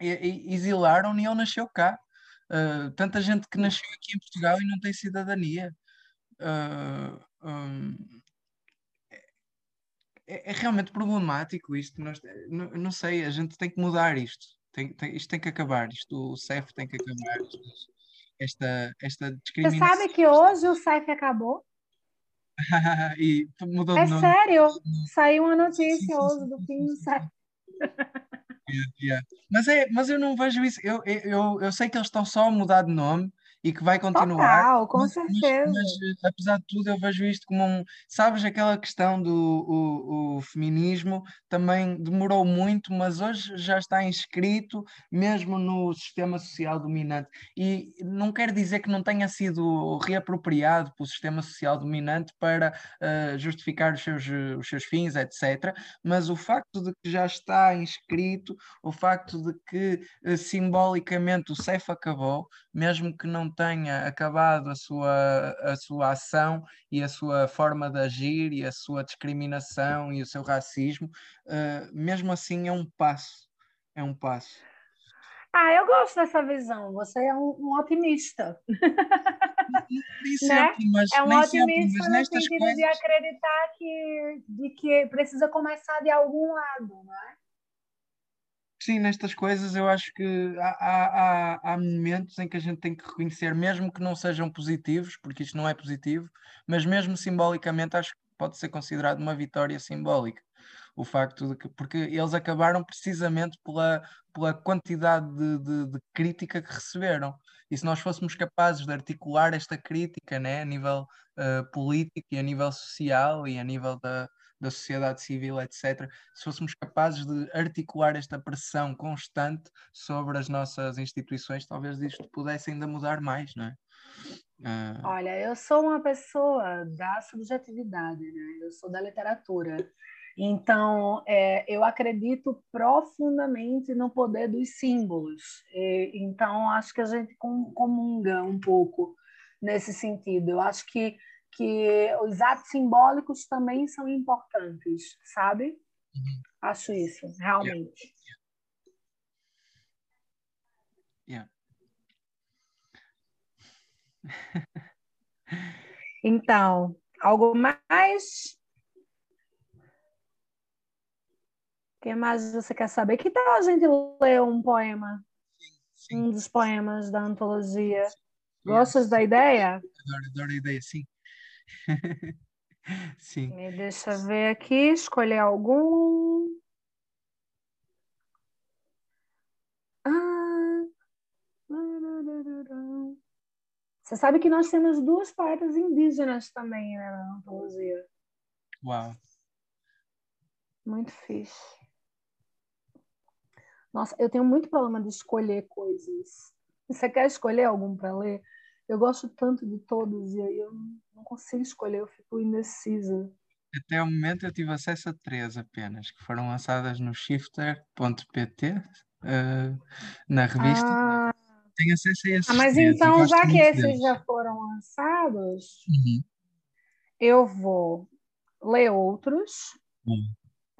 e, e e ele nasceu cá. Uh, tanta gente que nasceu aqui em Portugal e não tem cidadania. Uh, um, é, é, realmente problemático isto. Nós, não, não, sei, a gente tem que mudar isto. Tem, tem, isto tem que acabar. Isto, o CEF tem que acabar. Esta, esta discriminação. Você sabe que hoje o CEF acabou? e mudou é sério? Saiu uma notícia hoje do fim do CEF. Yeah, yeah. Mas, é, mas eu não vejo isso. Eu, eu, eu sei que eles estão só a mudar de nome e que vai continuar. Total, com mas, certeza. Mas, mas, apesar de tudo, eu vejo isto como um. Sabes, aquela questão do o, o feminismo também demorou muito, mas hoje já está inscrito mesmo no sistema social dominante. E não quer dizer que não tenha sido reapropriado pelo sistema social dominante para uh, justificar os seus, os seus fins, etc. Mas o facto de que já está inscrito, o facto de que uh, simbolicamente o CEF acabou, mesmo que não tenha acabado a sua, a sua ação e a sua forma de agir e a sua discriminação e o seu racismo, uh, mesmo assim é um passo. É um passo. Ah, eu gosto dessa visão. Você é um, um otimista. Nem sempre, né? mas, é um otimista sempre, no sentido coisas... de acreditar que, de que precisa começar de algum lado, não é? Sim, nestas coisas eu acho que há, há, há, momentos em que a gente tem que reconhecer, mesmo que não sejam positivos, porque isto não é positivo, mas mesmo simbolicamente acho que pode ser considerado uma vitória simbólica. O facto de que, porque eles acabaram precisamente pela, pela quantidade de, de, de crítica que receberam. E se nós fôssemos capazes de articular esta crítica né, a nível uh, político e a nível social e a nível da, da sociedade civil, etc., se fôssemos capazes de articular esta pressão constante sobre as nossas instituições, talvez isto pudesse ainda mudar mais, não é? Uh... Olha, eu sou uma pessoa da subjetividade, né? Eu sou da literatura. Então, é, eu acredito profundamente no poder dos símbolos. E, então, acho que a gente comunga um pouco nesse sentido. Eu acho que que os atos simbólicos também são importantes, sabe? Uhum. Acho isso, realmente. Yeah. Yeah. então, algo mais? O que mais você quer saber? Que tal a gente ler um poema? Sim, sim. Um dos poemas da antologia. Gostas da ideia? Adoro, adoro a ideia, sim. Sim. Me deixa ver aqui, escolher algum. Ah. Você sabe que nós temos duas poetas indígenas também né, na antologia. Uau. Muito fixe. Nossa, eu tenho muito problema de escolher coisas. Você quer escolher algum para ler? Eu gosto tanto de todos e aí eu não consigo escolher, eu fico indecisa. Até o momento eu tive acesso a três apenas, que foram lançadas no shifter.pt, uh, eh, na revista. Ah, Tenho acesso a esses ah, mas três, então, já que esses deles. já foram lançados, uhum. eu vou ler outros.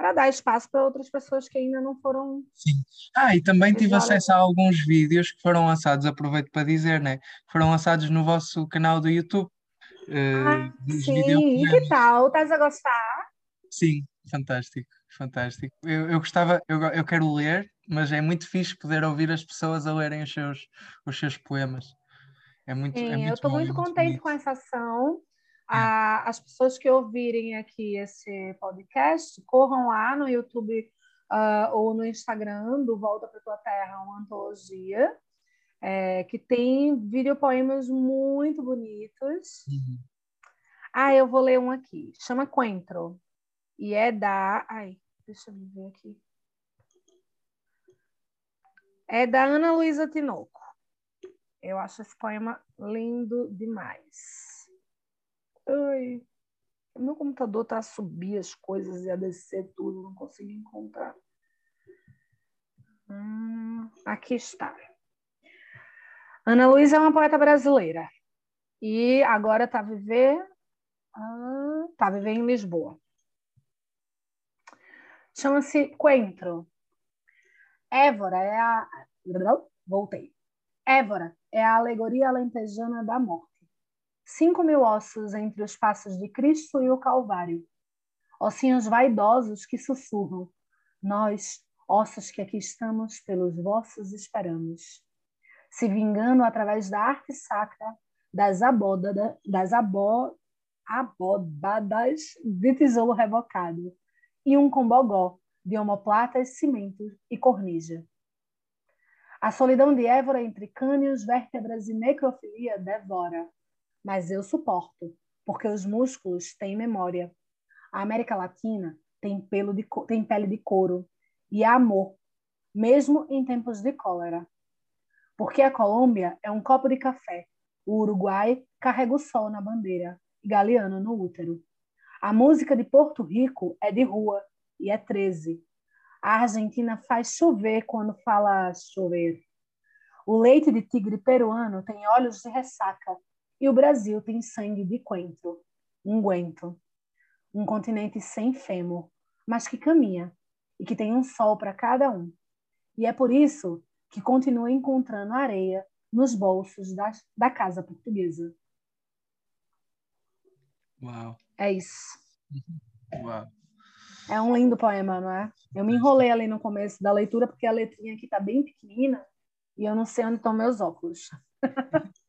Para dar espaço para outras pessoas que ainda não foram. Sim. Ah, e também tive acesso a alguns vídeos que foram lançados, aproveito para dizer, né? Foram lançados no vosso canal do YouTube. Uh, ah, sim, e que tal? Estás a gostar? Sim, fantástico, fantástico. Eu, eu gostava, eu, eu quero ler, mas é muito fixe poder ouvir as pessoas a lerem os seus, os seus poemas. É muito, sim, é muito eu estou muito, contente com essa ação a, as pessoas que ouvirem aqui esse podcast, corram lá no YouTube uh, ou no Instagram do Volta para Tua Terra, uma antologia, é, que tem videopoemas muito bonitos. Uhum. Ah, eu vou ler um aqui. Chama Coentro. E é da. Ai, deixa eu ver aqui. É da Ana Luísa Tinoco. Eu acho esse poema lindo demais. Ai, meu computador tá a subir as coisas e a descer tudo, não consigo encontrar. Hum, aqui está. Ana Luísa é uma poeta brasileira e agora está a viver, ah, tá a viver em Lisboa. Chama-se Coentro. Évora é a. Voltei. Évora é a alegoria alentejana da morte. Cinco mil ossos entre os passos de Cristo e o Calvário. Ossinhos vaidosos que sussurram. Nós, ossos que aqui estamos, pelos vossos esperamos. Se vingando através da arte sacra, das, abódada, das abó, abobadas de tesouro rebocado, e um combogó de omoplatas, cimento e cornija. A solidão de Évora entre cânions, vértebras e necrofilia devora. Mas eu suporto, porque os músculos têm memória. A América Latina tem, pelo de, tem pele de couro e amor, mesmo em tempos de cólera. Porque a Colômbia é um copo de café, o Uruguai carrega o sol na bandeira e Galeano no útero. A música de Porto Rico é de rua e é 13. A Argentina faz chover quando fala chover. O leite de tigre peruano tem olhos de ressaca e o Brasil tem sangue de coentro, unguento. Um continente sem fêmur, mas que caminha e que tem um sol para cada um. E é por isso que continua encontrando areia nos bolsos da, da casa portuguesa. Uau! É isso. Uau! É um lindo poema, não é? Eu me enrolei ali no começo da leitura porque a letrinha aqui está bem pequenina e eu não sei onde estão meus óculos.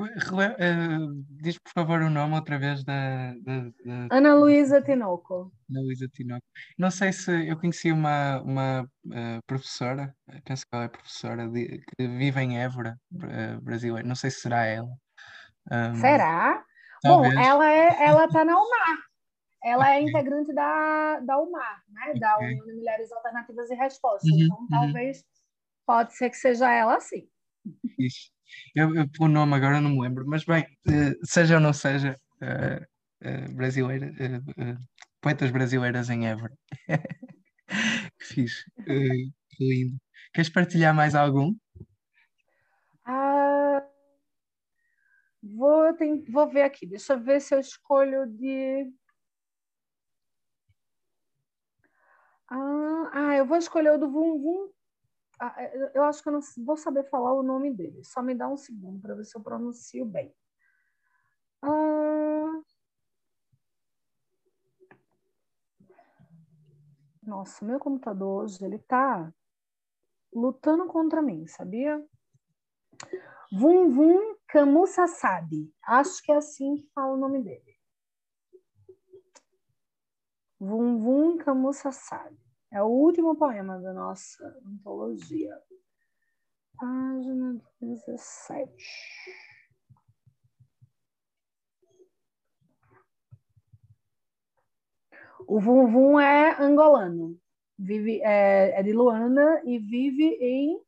Uh, diz, por favor, o nome outra vez da. da, da... Ana Luísa Tinoco. Ana Luísa Tinoco. Não sei se eu conheci uma, uma uh, professora, penso que ela é professora, de, que vive em Évora, uh, brasileira. Não sei se será ela. Um, será? Talvez. Bom, ela é, ela está na UMAR. Ela é okay. é integrante da, da UMAR, né? Okay. da União de Mulheres Alternativas e Respostas. Uhum, então, uhum. talvez, pode ser que seja ela, sim. Isso. Eu, eu pelo nome agora não me lembro, mas bem, uh, seja ou não seja, uh, brasileira, poetas brasileiras em Évora. que fixe, que lindo. Queres partilhar mais algum? Ah, vou, vou ver aqui, deixa eu ver se eu escolho de. Ah, ah, eu vou escolher o do Vum Vum eu acho que eu não vou saber falar o nome dele. Só me dá um segundo para ver se eu pronuncio bem. Ah... Nossa, meu computador hoje ele está lutando contra mim, sabia? Vum Vum Kamusasabi. Acho que é assim que fala o nome dele. Vum Vum Kamusasabi. É o último poema da nossa antologia. Página 17. O Vum Vum é angolano. Vive, é, é de Luanda e vive em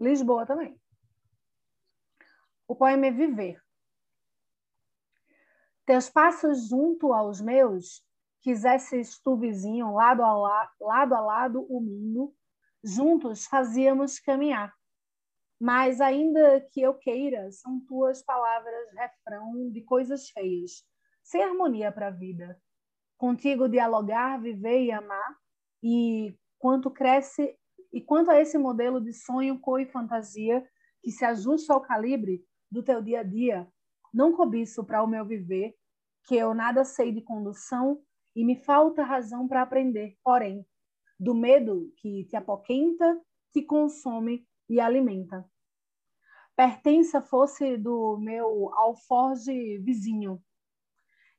Lisboa também. O poema é Viver. Teus passos junto aos meus quisesses tu vizinho, lado a, la, lado a lado o mundo, juntos fazíamos caminhar. Mas ainda que eu queira, são tuas palavras refrão de coisas feias, sem harmonia para a vida. Contigo dialogar, viver e amar, e quanto cresce e quanto a esse modelo de sonho, cor e fantasia que se ajusta ao calibre do teu dia a dia, não cobiço para o meu viver, que eu nada sei de condução e me falta razão para aprender. Porém, do medo que te apoquenta, te consome e alimenta. Pertença fosse do meu alforge vizinho,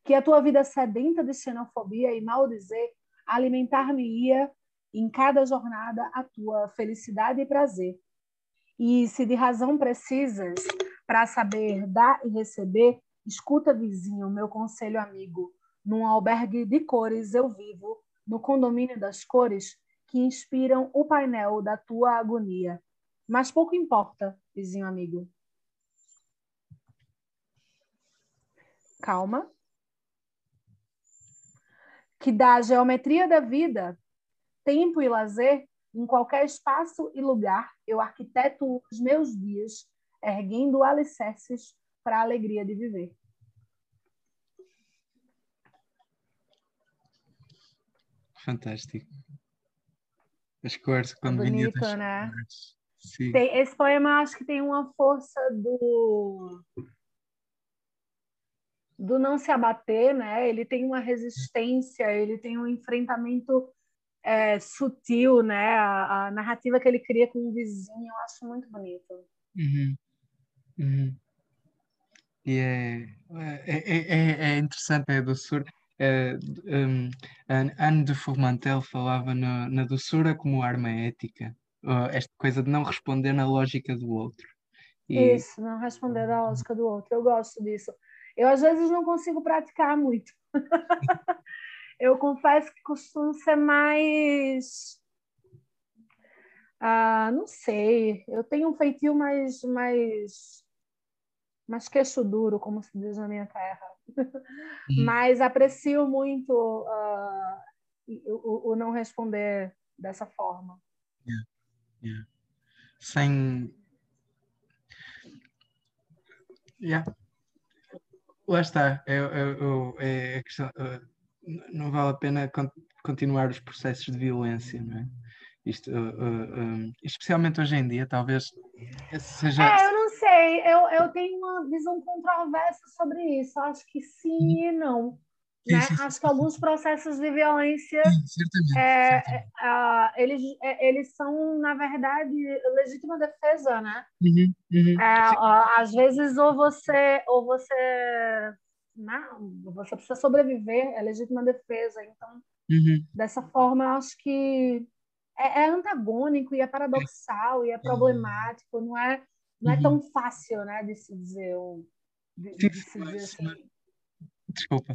que a tua vida sedenta de xenofobia e mal dizer alimentar-me-ia em cada jornada a tua felicidade e prazer. E se de razão precisas para saber dar e receber, escuta, vizinho, meu conselho amigo num albergue de cores eu vivo, no condomínio das cores que inspiram o painel da tua agonia. Mas pouco importa, vizinho amigo. Calma. Que da geometria da vida, tempo e lazer, em qualquer espaço e lugar, eu arquiteto os meus dias, erguendo alicerces para a alegria de viver. Fantástico. As cores, quando Bonito, né? Tem, esse poema acho que tem uma força do do não se abater, né? Ele tem uma resistência, ele tem um enfrentamento é, sutil, né? A, a, narrativa que ele cria com o vizinho, eu acho muito bonito. Uhum. Uhum. E é, é, é, é, interessante, é a doçura. É, um, Anne de Fourmantel falava na, na doçura como arma ética, esta coisa de não responder na lógica do outro. E... Isso, não responder na lógica do outro. Eu gosto disso. Eu, às vezes, não consigo praticar muito. eu confesso que costumo ser mais. Ah, não sei, eu tenho um feitio mais, mais, mais queixo duro, como se diz na minha terra. Uhum. Mas aprecio muito uh, o, o, não responder dessa forma. Yeah. Yeah. Sem. Yeah. Lá está. Eu, eu, eu, é questão, não vale a pena continuar os processos de violência, não é? Isto, uh, uh, especialmente hoje em dia, talvez seja. É, eu não sei, eu, eu tenho uma visão controversa sobre isso. Acho que sim e não. Né? Sim, sim, Acho que alguns processos de violência é, é, uh, eles, é, eles são, na verdade, legítima defesa, né? Uhum, uhum, é, às vezes, ou você, ou você não, você precisa sobreviver, é legítima defesa. Então, uhum. dessa forma, eu acho que é, é, antagônico e é paradoxal e é problemático, não é, não é uhum. tão fácil né, de se dizer. De, de se dizer assim. Desculpa.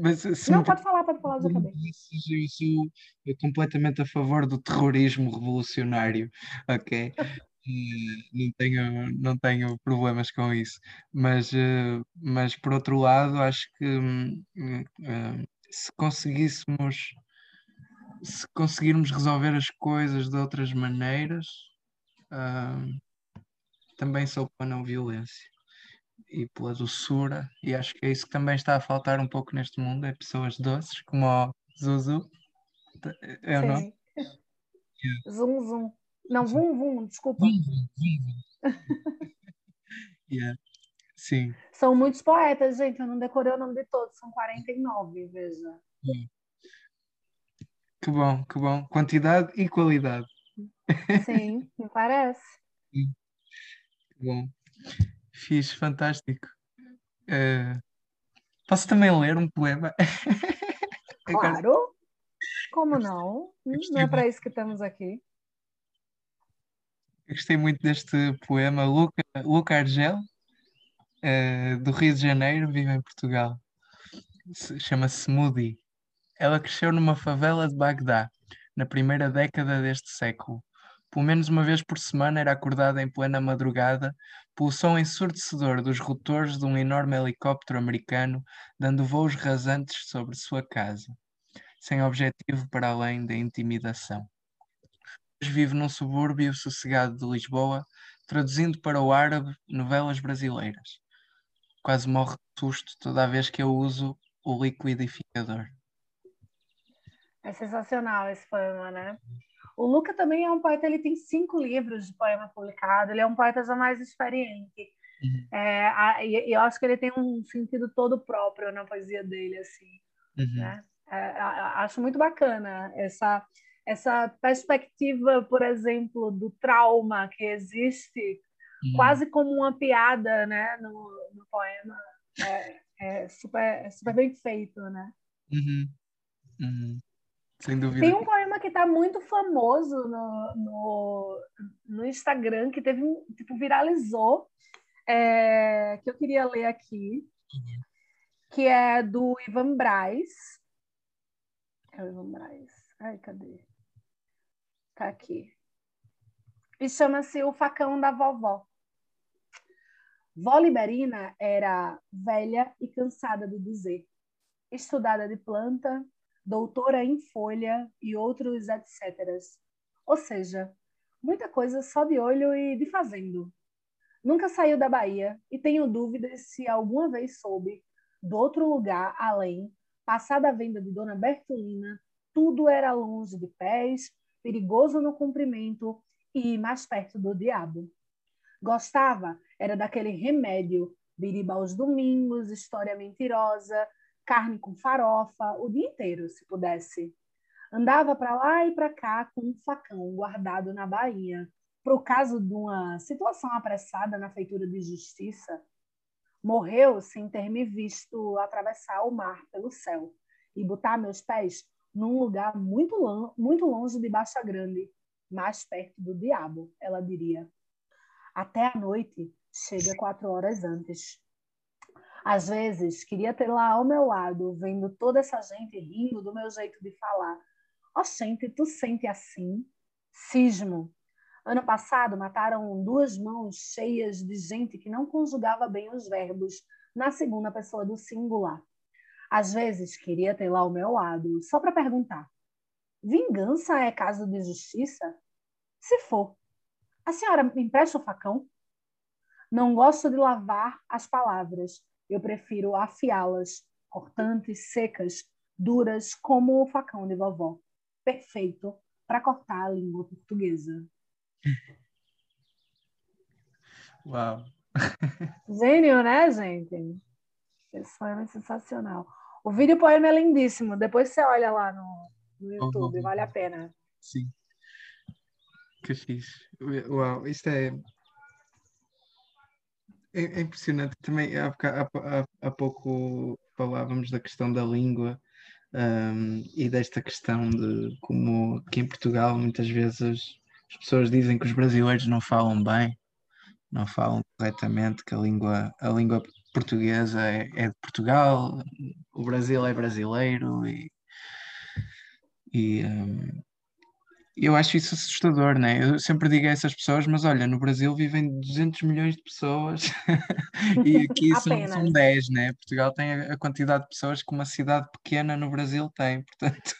Mas, não, me... pode falar, pode falar, já acabei. Eu sou completamente a favor do terrorismo revolucionário, ok? não tenho, não tenho problemas com isso. Mas, eh, mas por outro lado, acho que hum, eh, se conseguíssemos se conseguirmos resolver as coisas de outras maneiras, hum, também sou pela não violência e pela doçura, e acho que é isso que também está a faltar um pouco neste mundo, é pessoas doces, como o Zuzu. É ou não? Zum, zum. Não, vum, vum, desculpa. Vum, vum, vum. yeah. Sim. São muitos poetas, gente. Eu não decorei o nome de todos. São 49, veja. Que bom, que bom. Quantidade e qualidade. Sim, me parece. Que bom. Fiz, fantástico. Uh, posso também ler um poema? Claro. Como não? Não é para isso que estamos aqui. Eu gostei muito deste poema. Luca, Luca Argel, uh, do Rio de Janeiro, vive em Portugal. Chama-se Moody. Ela cresceu numa favela de Bagdá, na primeira década deste século. Pelo menos uma vez por semana era acordada em plena madrugada pelo som ensurdecedor dos rotores de um enorme helicóptero americano dando voos rasantes sobre sua casa, sem objetivo para além da intimidação vive num subúrbio sossegado de Lisboa, traduzindo para o árabe novelas brasileiras. Quase morre de susto toda vez que eu uso o liquidificador. É sensacional esse poema, né? O Luca também é um poeta, ele tem cinco livros de poema publicado, ele é um poeta já mais experiente. Uhum. É, a, e eu acho que ele tem um sentido todo próprio na poesia dele, assim. Uhum. Né? É, acho muito bacana essa essa perspectiva, por exemplo, do trauma que existe uhum. quase como uma piada, né, no, no poema, é, é, super, é super bem feito, né? Uhum. Sem dúvida. Tem um poema que está muito famoso no, no, no, Instagram, que teve tipo, viralizou, é, que eu queria ler aqui, uhum. que é do Ivan Braz. É o Ivan Braz. Ai, cadê? Tá aqui. E chama-se O Facão da Vovó. Vó Liberina era velha e cansada de dizer, estudada de planta, doutora em folha e outros etc. Ou seja, muita coisa só de olho e de fazendo. Nunca saiu da Bahia e tenho dúvidas se alguma vez soube, do outro lugar além, passada a venda de Dona Bertolina, tudo era longe de pés, perigoso no comprimento e mais perto do diabo. Gostava era daquele remédio, biriba aos domingos, história mentirosa, carne com farofa, o dia inteiro, se pudesse. Andava para lá e para cá com um facão guardado na bainha, para o caso de uma situação apressada na feitura de justiça. Morreu sem ter me visto atravessar o mar pelo céu e botar meus pés num lugar muito, muito longe de Baixa Grande, mais perto do diabo, ela diria. Até a noite chega quatro horas antes. Às vezes, queria ter lá ao meu lado, vendo toda essa gente rindo do meu jeito de falar. Ó, oh, gente, tu sente assim? Cismo. Ano passado, mataram duas mãos cheias de gente que não conjugava bem os verbos na segunda pessoa do singular. Às vezes, queria ter lá ao meu lado, só para perguntar: vingança é caso de justiça? Se for, a senhora me empresta o facão? Não gosto de lavar as palavras. Eu prefiro afiá-las, cortantes, secas, duras, como o facão de vovó. Perfeito para cortar a língua portuguesa. Uau! Gênio, né, gente? Esse poema é sensacional. O vídeo poema é lindíssimo. Depois você olha lá no, no YouTube, uhum. vale a pena. Sim. Que fixe. Uau, isto é. É, é impressionante. Também há, há, há, pouco falávamos da questão da língua um, e desta questão de como que em Portugal muitas vezes as pessoas dizem que os brasileiros não falam bem, não falam corretamente, que a língua, a língua portuguesa é, é de Portugal, o Brasil é brasileiro e, e um, eu acho isso assustador, né? Eu sempre digo a essas pessoas, mas olha, no Brasil vivem 200 milhões de pessoas e aqui são, são 10, né? Portugal tem a, quantidade de pessoas que uma cidade pequena no Brasil tem, portanto.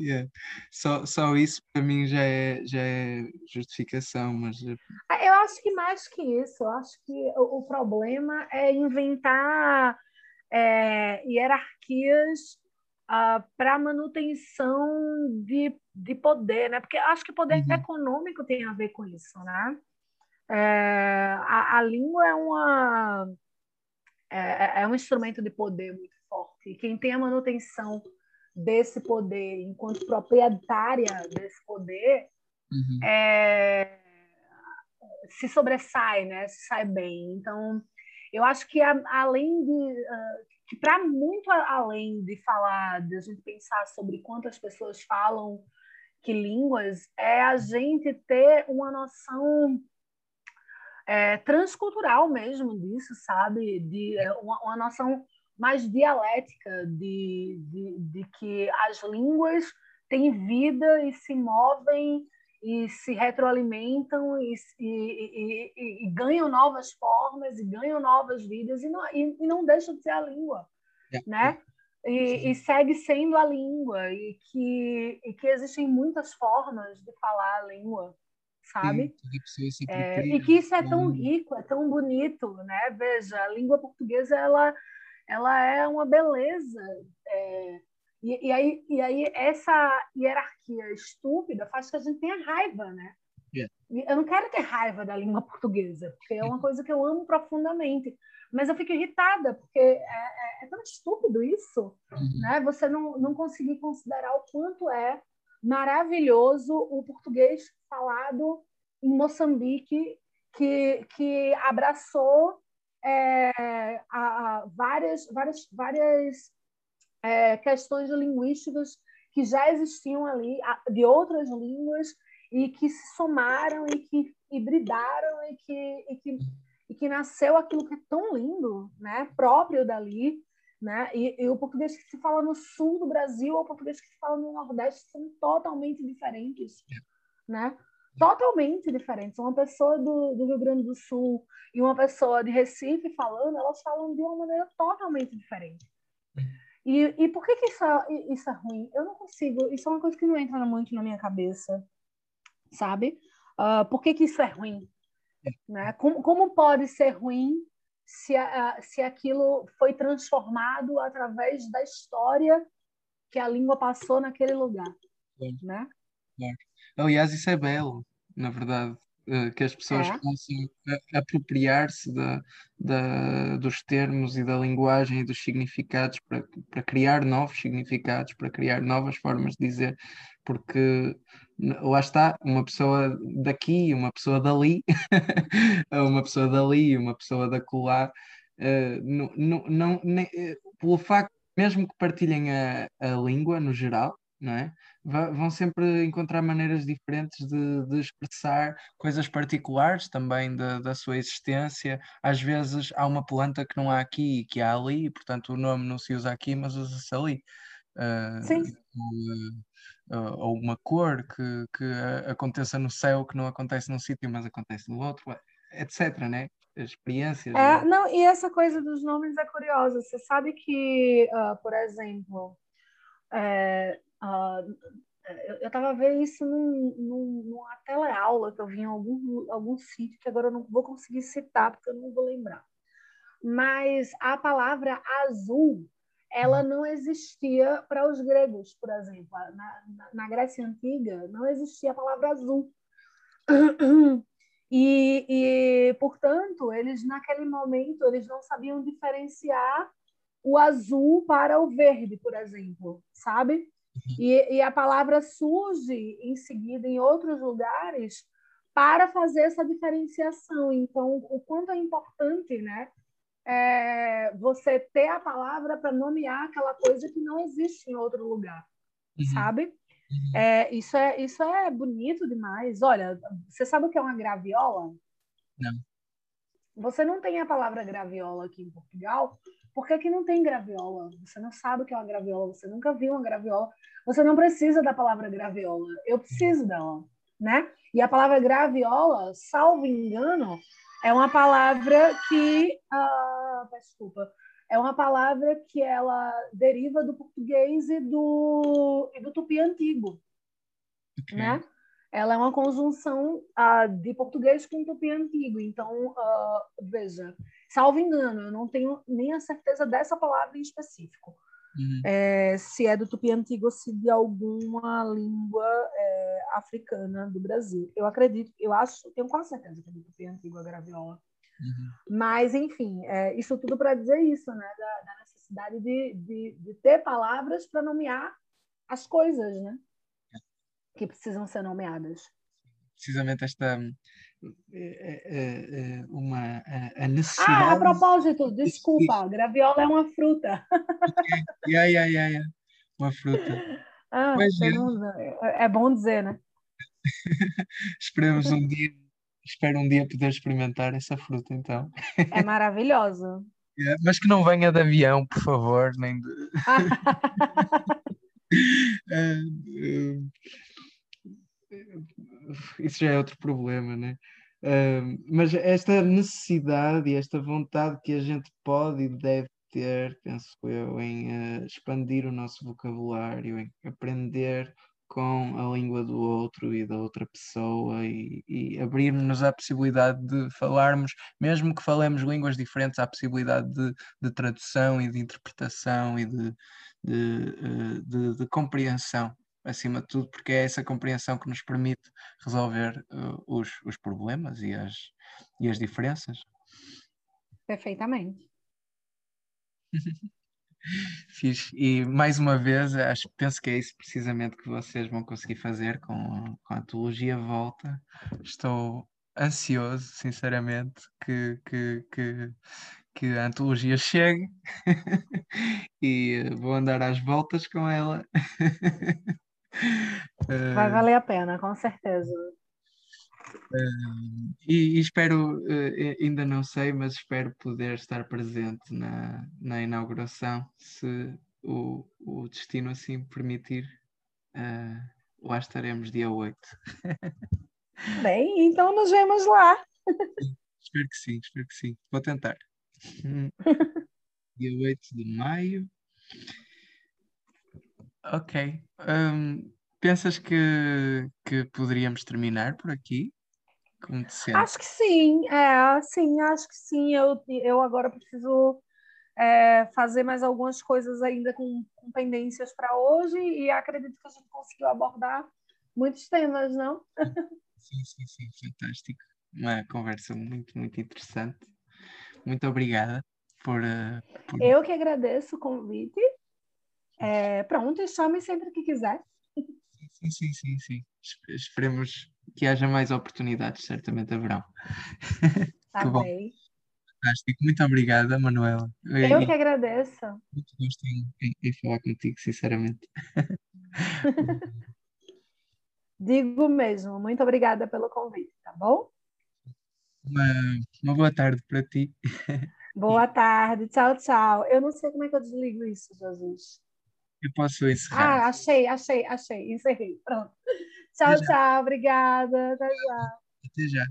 yeah. só, só isso para mim já é, já é justificação, mas. Eh, ah, eu acho que mais que isso, eu acho que o, o problema é inventar é, hierarquias uh, para manutenção de, de poder, né? Porque acho que poder uhum. econômico tem a ver com isso, né? É, a, a, língua é uma é, é, é um instrumento de poder muito forte. Quem tem a manutenção desse poder enquanto proprietária desse poder uhum. é, se sobressai, né? Se sai bem. Então, eu acho que a, além de uh, que para muito além de falar, de a gente pensar sobre quantas pessoas falam que línguas, é a gente ter uma noção é, transcultural mesmo disso, sabe? De é, uma, uma noção mais dialética de, de, de que as línguas têm vida e se movem e se retroalimentam e, e, e, e, ganham novas formas e ganham novas vidas e não, e, não deixam de ser a língua, é. né? E, segue sendo a língua e que, e que existem muitas formas de falar a língua, sabe? Sim, é, e que isso é tão rico, é tão bonito, né? Veja, a língua portuguesa ela, ela é uma beleza. É, e, e, aí, e aí essa hierarquia estúpida faz que a gente tenha raiva, né? Yeah. Eu não quero ter raiva da língua portuguesa, porque é uma coisa que eu amo profundamente. Mas eu fico irritada, porque é, é, é tão estúpido isso, uhum. né? Você não, não conseguir considerar o quanto é maravilhoso o português falado em Moçambique, que, que abraçou é, a, a várias, várias, várias é, questões linguísticas que já existiam ali, de outras línguas, e que se somaram e que hibridaram e que, e que, e que nasceu aquilo que é tão lindo, né? próprio dali. Né? E, e, o português que se fala no sul do Brasil ou o português que se fala no Nordeste são totalmente diferentes. Né? Totalmente diferentes. Uma pessoa do, do Rio Grande do Sul e uma pessoa de Recife falando, elas falam de uma maneira totalmente diferente. E, e por que, que isso, é, isso é ruim? Eu não consigo, isso é uma coisa que não entra muito na minha cabeça, sabe? Uh, por que, que isso é ruim? Né? Como, como pode ser ruim se, a, se aquilo foi transformado através da história que a língua passou naquele lugar? É. Né? É. Aliás, isso é belo, na verdade. Eh, que as pessoas É. possam apropriar-se dos termos e da linguagem e dos significados para, para criar novos significados, para criar novas formas de dizer, porque lá está, uma pessoa daqui, uma pessoa dali, uma pessoa dali, uma pessoa da colar, não, não, não- nem- eh, pelo facto, mesmo que partilhem a, a língua no geral, não é? Vão sempre encontrar maneiras diferentes de, de expressar coisas particulares também da, da sua existência. Às vezes há uma planta que não há aqui e que há ali, e portanto o nome não se usa aqui, mas usa-se ali. Ah, Sim. ou, ah, ou uma cor que, que aconteça no céu que não acontece num sítio, mas acontece no outro, etc. Né? Experiências. É, né? não, e essa coisa dos nomes é curiosa. Você sabe que, ah, por exemplo, é, ah, eu estava vendo isso num, num, numa teleaula que eu vi em algum, algum sítio, que agora eu não vou conseguir citar, porque eu não vou lembrar. Mas a palavra azul, ela não existia para os gregos, por exemplo. Na, na, na Grécia Antiga, não existia a palavra azul. E, e, portanto, eles naquele momento eles não sabiam diferenciar o azul para o verde, por exemplo, sabe? E, e a palavra surge em seguida em outros lugares para fazer essa diferenciação. Então, o quanto é importante, né? É, você ter a palavra para nomear aquela coisa que não existe em outro lugar, Uhum, sabe? uhum. É, isso, é, isso é bonito demais. Olha, você sabe o que é uma graviola? Não. Você não tem a palavra graviola aqui em Portugal, porque aqui não tem graviola. Você não sabe o que é uma graviola, você nunca viu uma graviola. Você não precisa da palavra graviola. Eu preciso dela, né? E a palavra graviola, salvo engano, é uma palavra que, ah, desculpa, é uma palavra que ela deriva do português e do, e do tupi antigo, Ok. né? Ela é uma conjunção ah, de português com tupi antigo. Então, ah, veja, salvo engano, eu não tenho nem a certeza dessa palavra em específico. Uhum. É, se é do tupi antigo ou se de alguma língua é, africana do Brasil. Eu acredito, eu acho, tenho quase certeza que é do tupi antigo a graviola. Uhum. Mas, enfim, é, isso tudo para dizer isso, né? Da, da necessidade de, de, de ter palavras para nomear as coisas, né? Que precisam ser nomeadas. Precisamente esta é, é, é, uma a, Ah, necessidade. a propósito, desculpa, graviola é uma fruta. Yeah, yeah, yeah, yeah. Uma fruta. Ah, você é. é bom dizer, né? Esperemos um dia, espero um dia poder experimentar essa fruta então. É maravilhosa. Yeah, Mas que não venha de avião, por favor, nem de. Ah, ah, isso já é outro problema, né? Mas esta necessidade e esta vontade que a gente pode e deve ter, penso eu, em ah, expandir o nosso vocabulário, em aprender com a língua do outro e da outra pessoa e, e abrirmos à possibilidade de falarmos, mesmo que falemos línguas diferentes, a possibilidade de, de tradução e de interpretação e de, de, eh, de- de compreensão, acima de tudo, porque é essa compreensão que nos permite resolver eh, os, os problemas e as, e as diferenças. Perfeitamente. Fiz. E mais uma vez, acho, penso que é isso precisamente que vocês vão conseguir fazer com, com a antologia Volta. Estou ansioso, sinceramente, que, que, que, que a antologia chegue e vou andar às voltas com ela. Vai Eh, valer a pena, com certeza. E, e espero, eh, ainda não sei, mas espero poder estar presente na, na inauguração, se o, o destino assim permitir. eh, lá estaremos dia 8. Bem, então nos vemos lá. Espero que sim, espero que sim. Vou tentar. Dia 8 de maio. Ok. Hum, pensas que, que poderíamos terminar por aqui? Como te sentes? Acho que sim, é, sim, acho que sim. Eu, eu agora preciso é, fazer mais algumas coisas ainda com, com pendências para hoje e acredito que a gente conseguiu abordar muitos temas, não? Sim, sim, sim, fantástico. Uma conversa muito, muito interessante. Muito obrigada por. Uh, por... Eu que agradeço o convite. É, pronto, chame sempre que quiser. Sim, sim, sim, sim. Esperemos que haja mais oportunidades, certamente haverão. Tá bem. Fantástico. Muito obrigada, Manuela. Eu e, que agradeço. Muito gosto em, em, em falar contigo, sinceramente. Digo mesmo. Muito obrigada pelo convite, tá bom? Uma, uma boa tarde para ti. Boa tarde. Tchau, tchau. Eu não sei como é que eu desligo isso, Jesus. Eu posso encerrar. Ah, achei, achei, achei. Encerrei. Pronto. Tchau, tchau. Obrigada. Até já. Até já.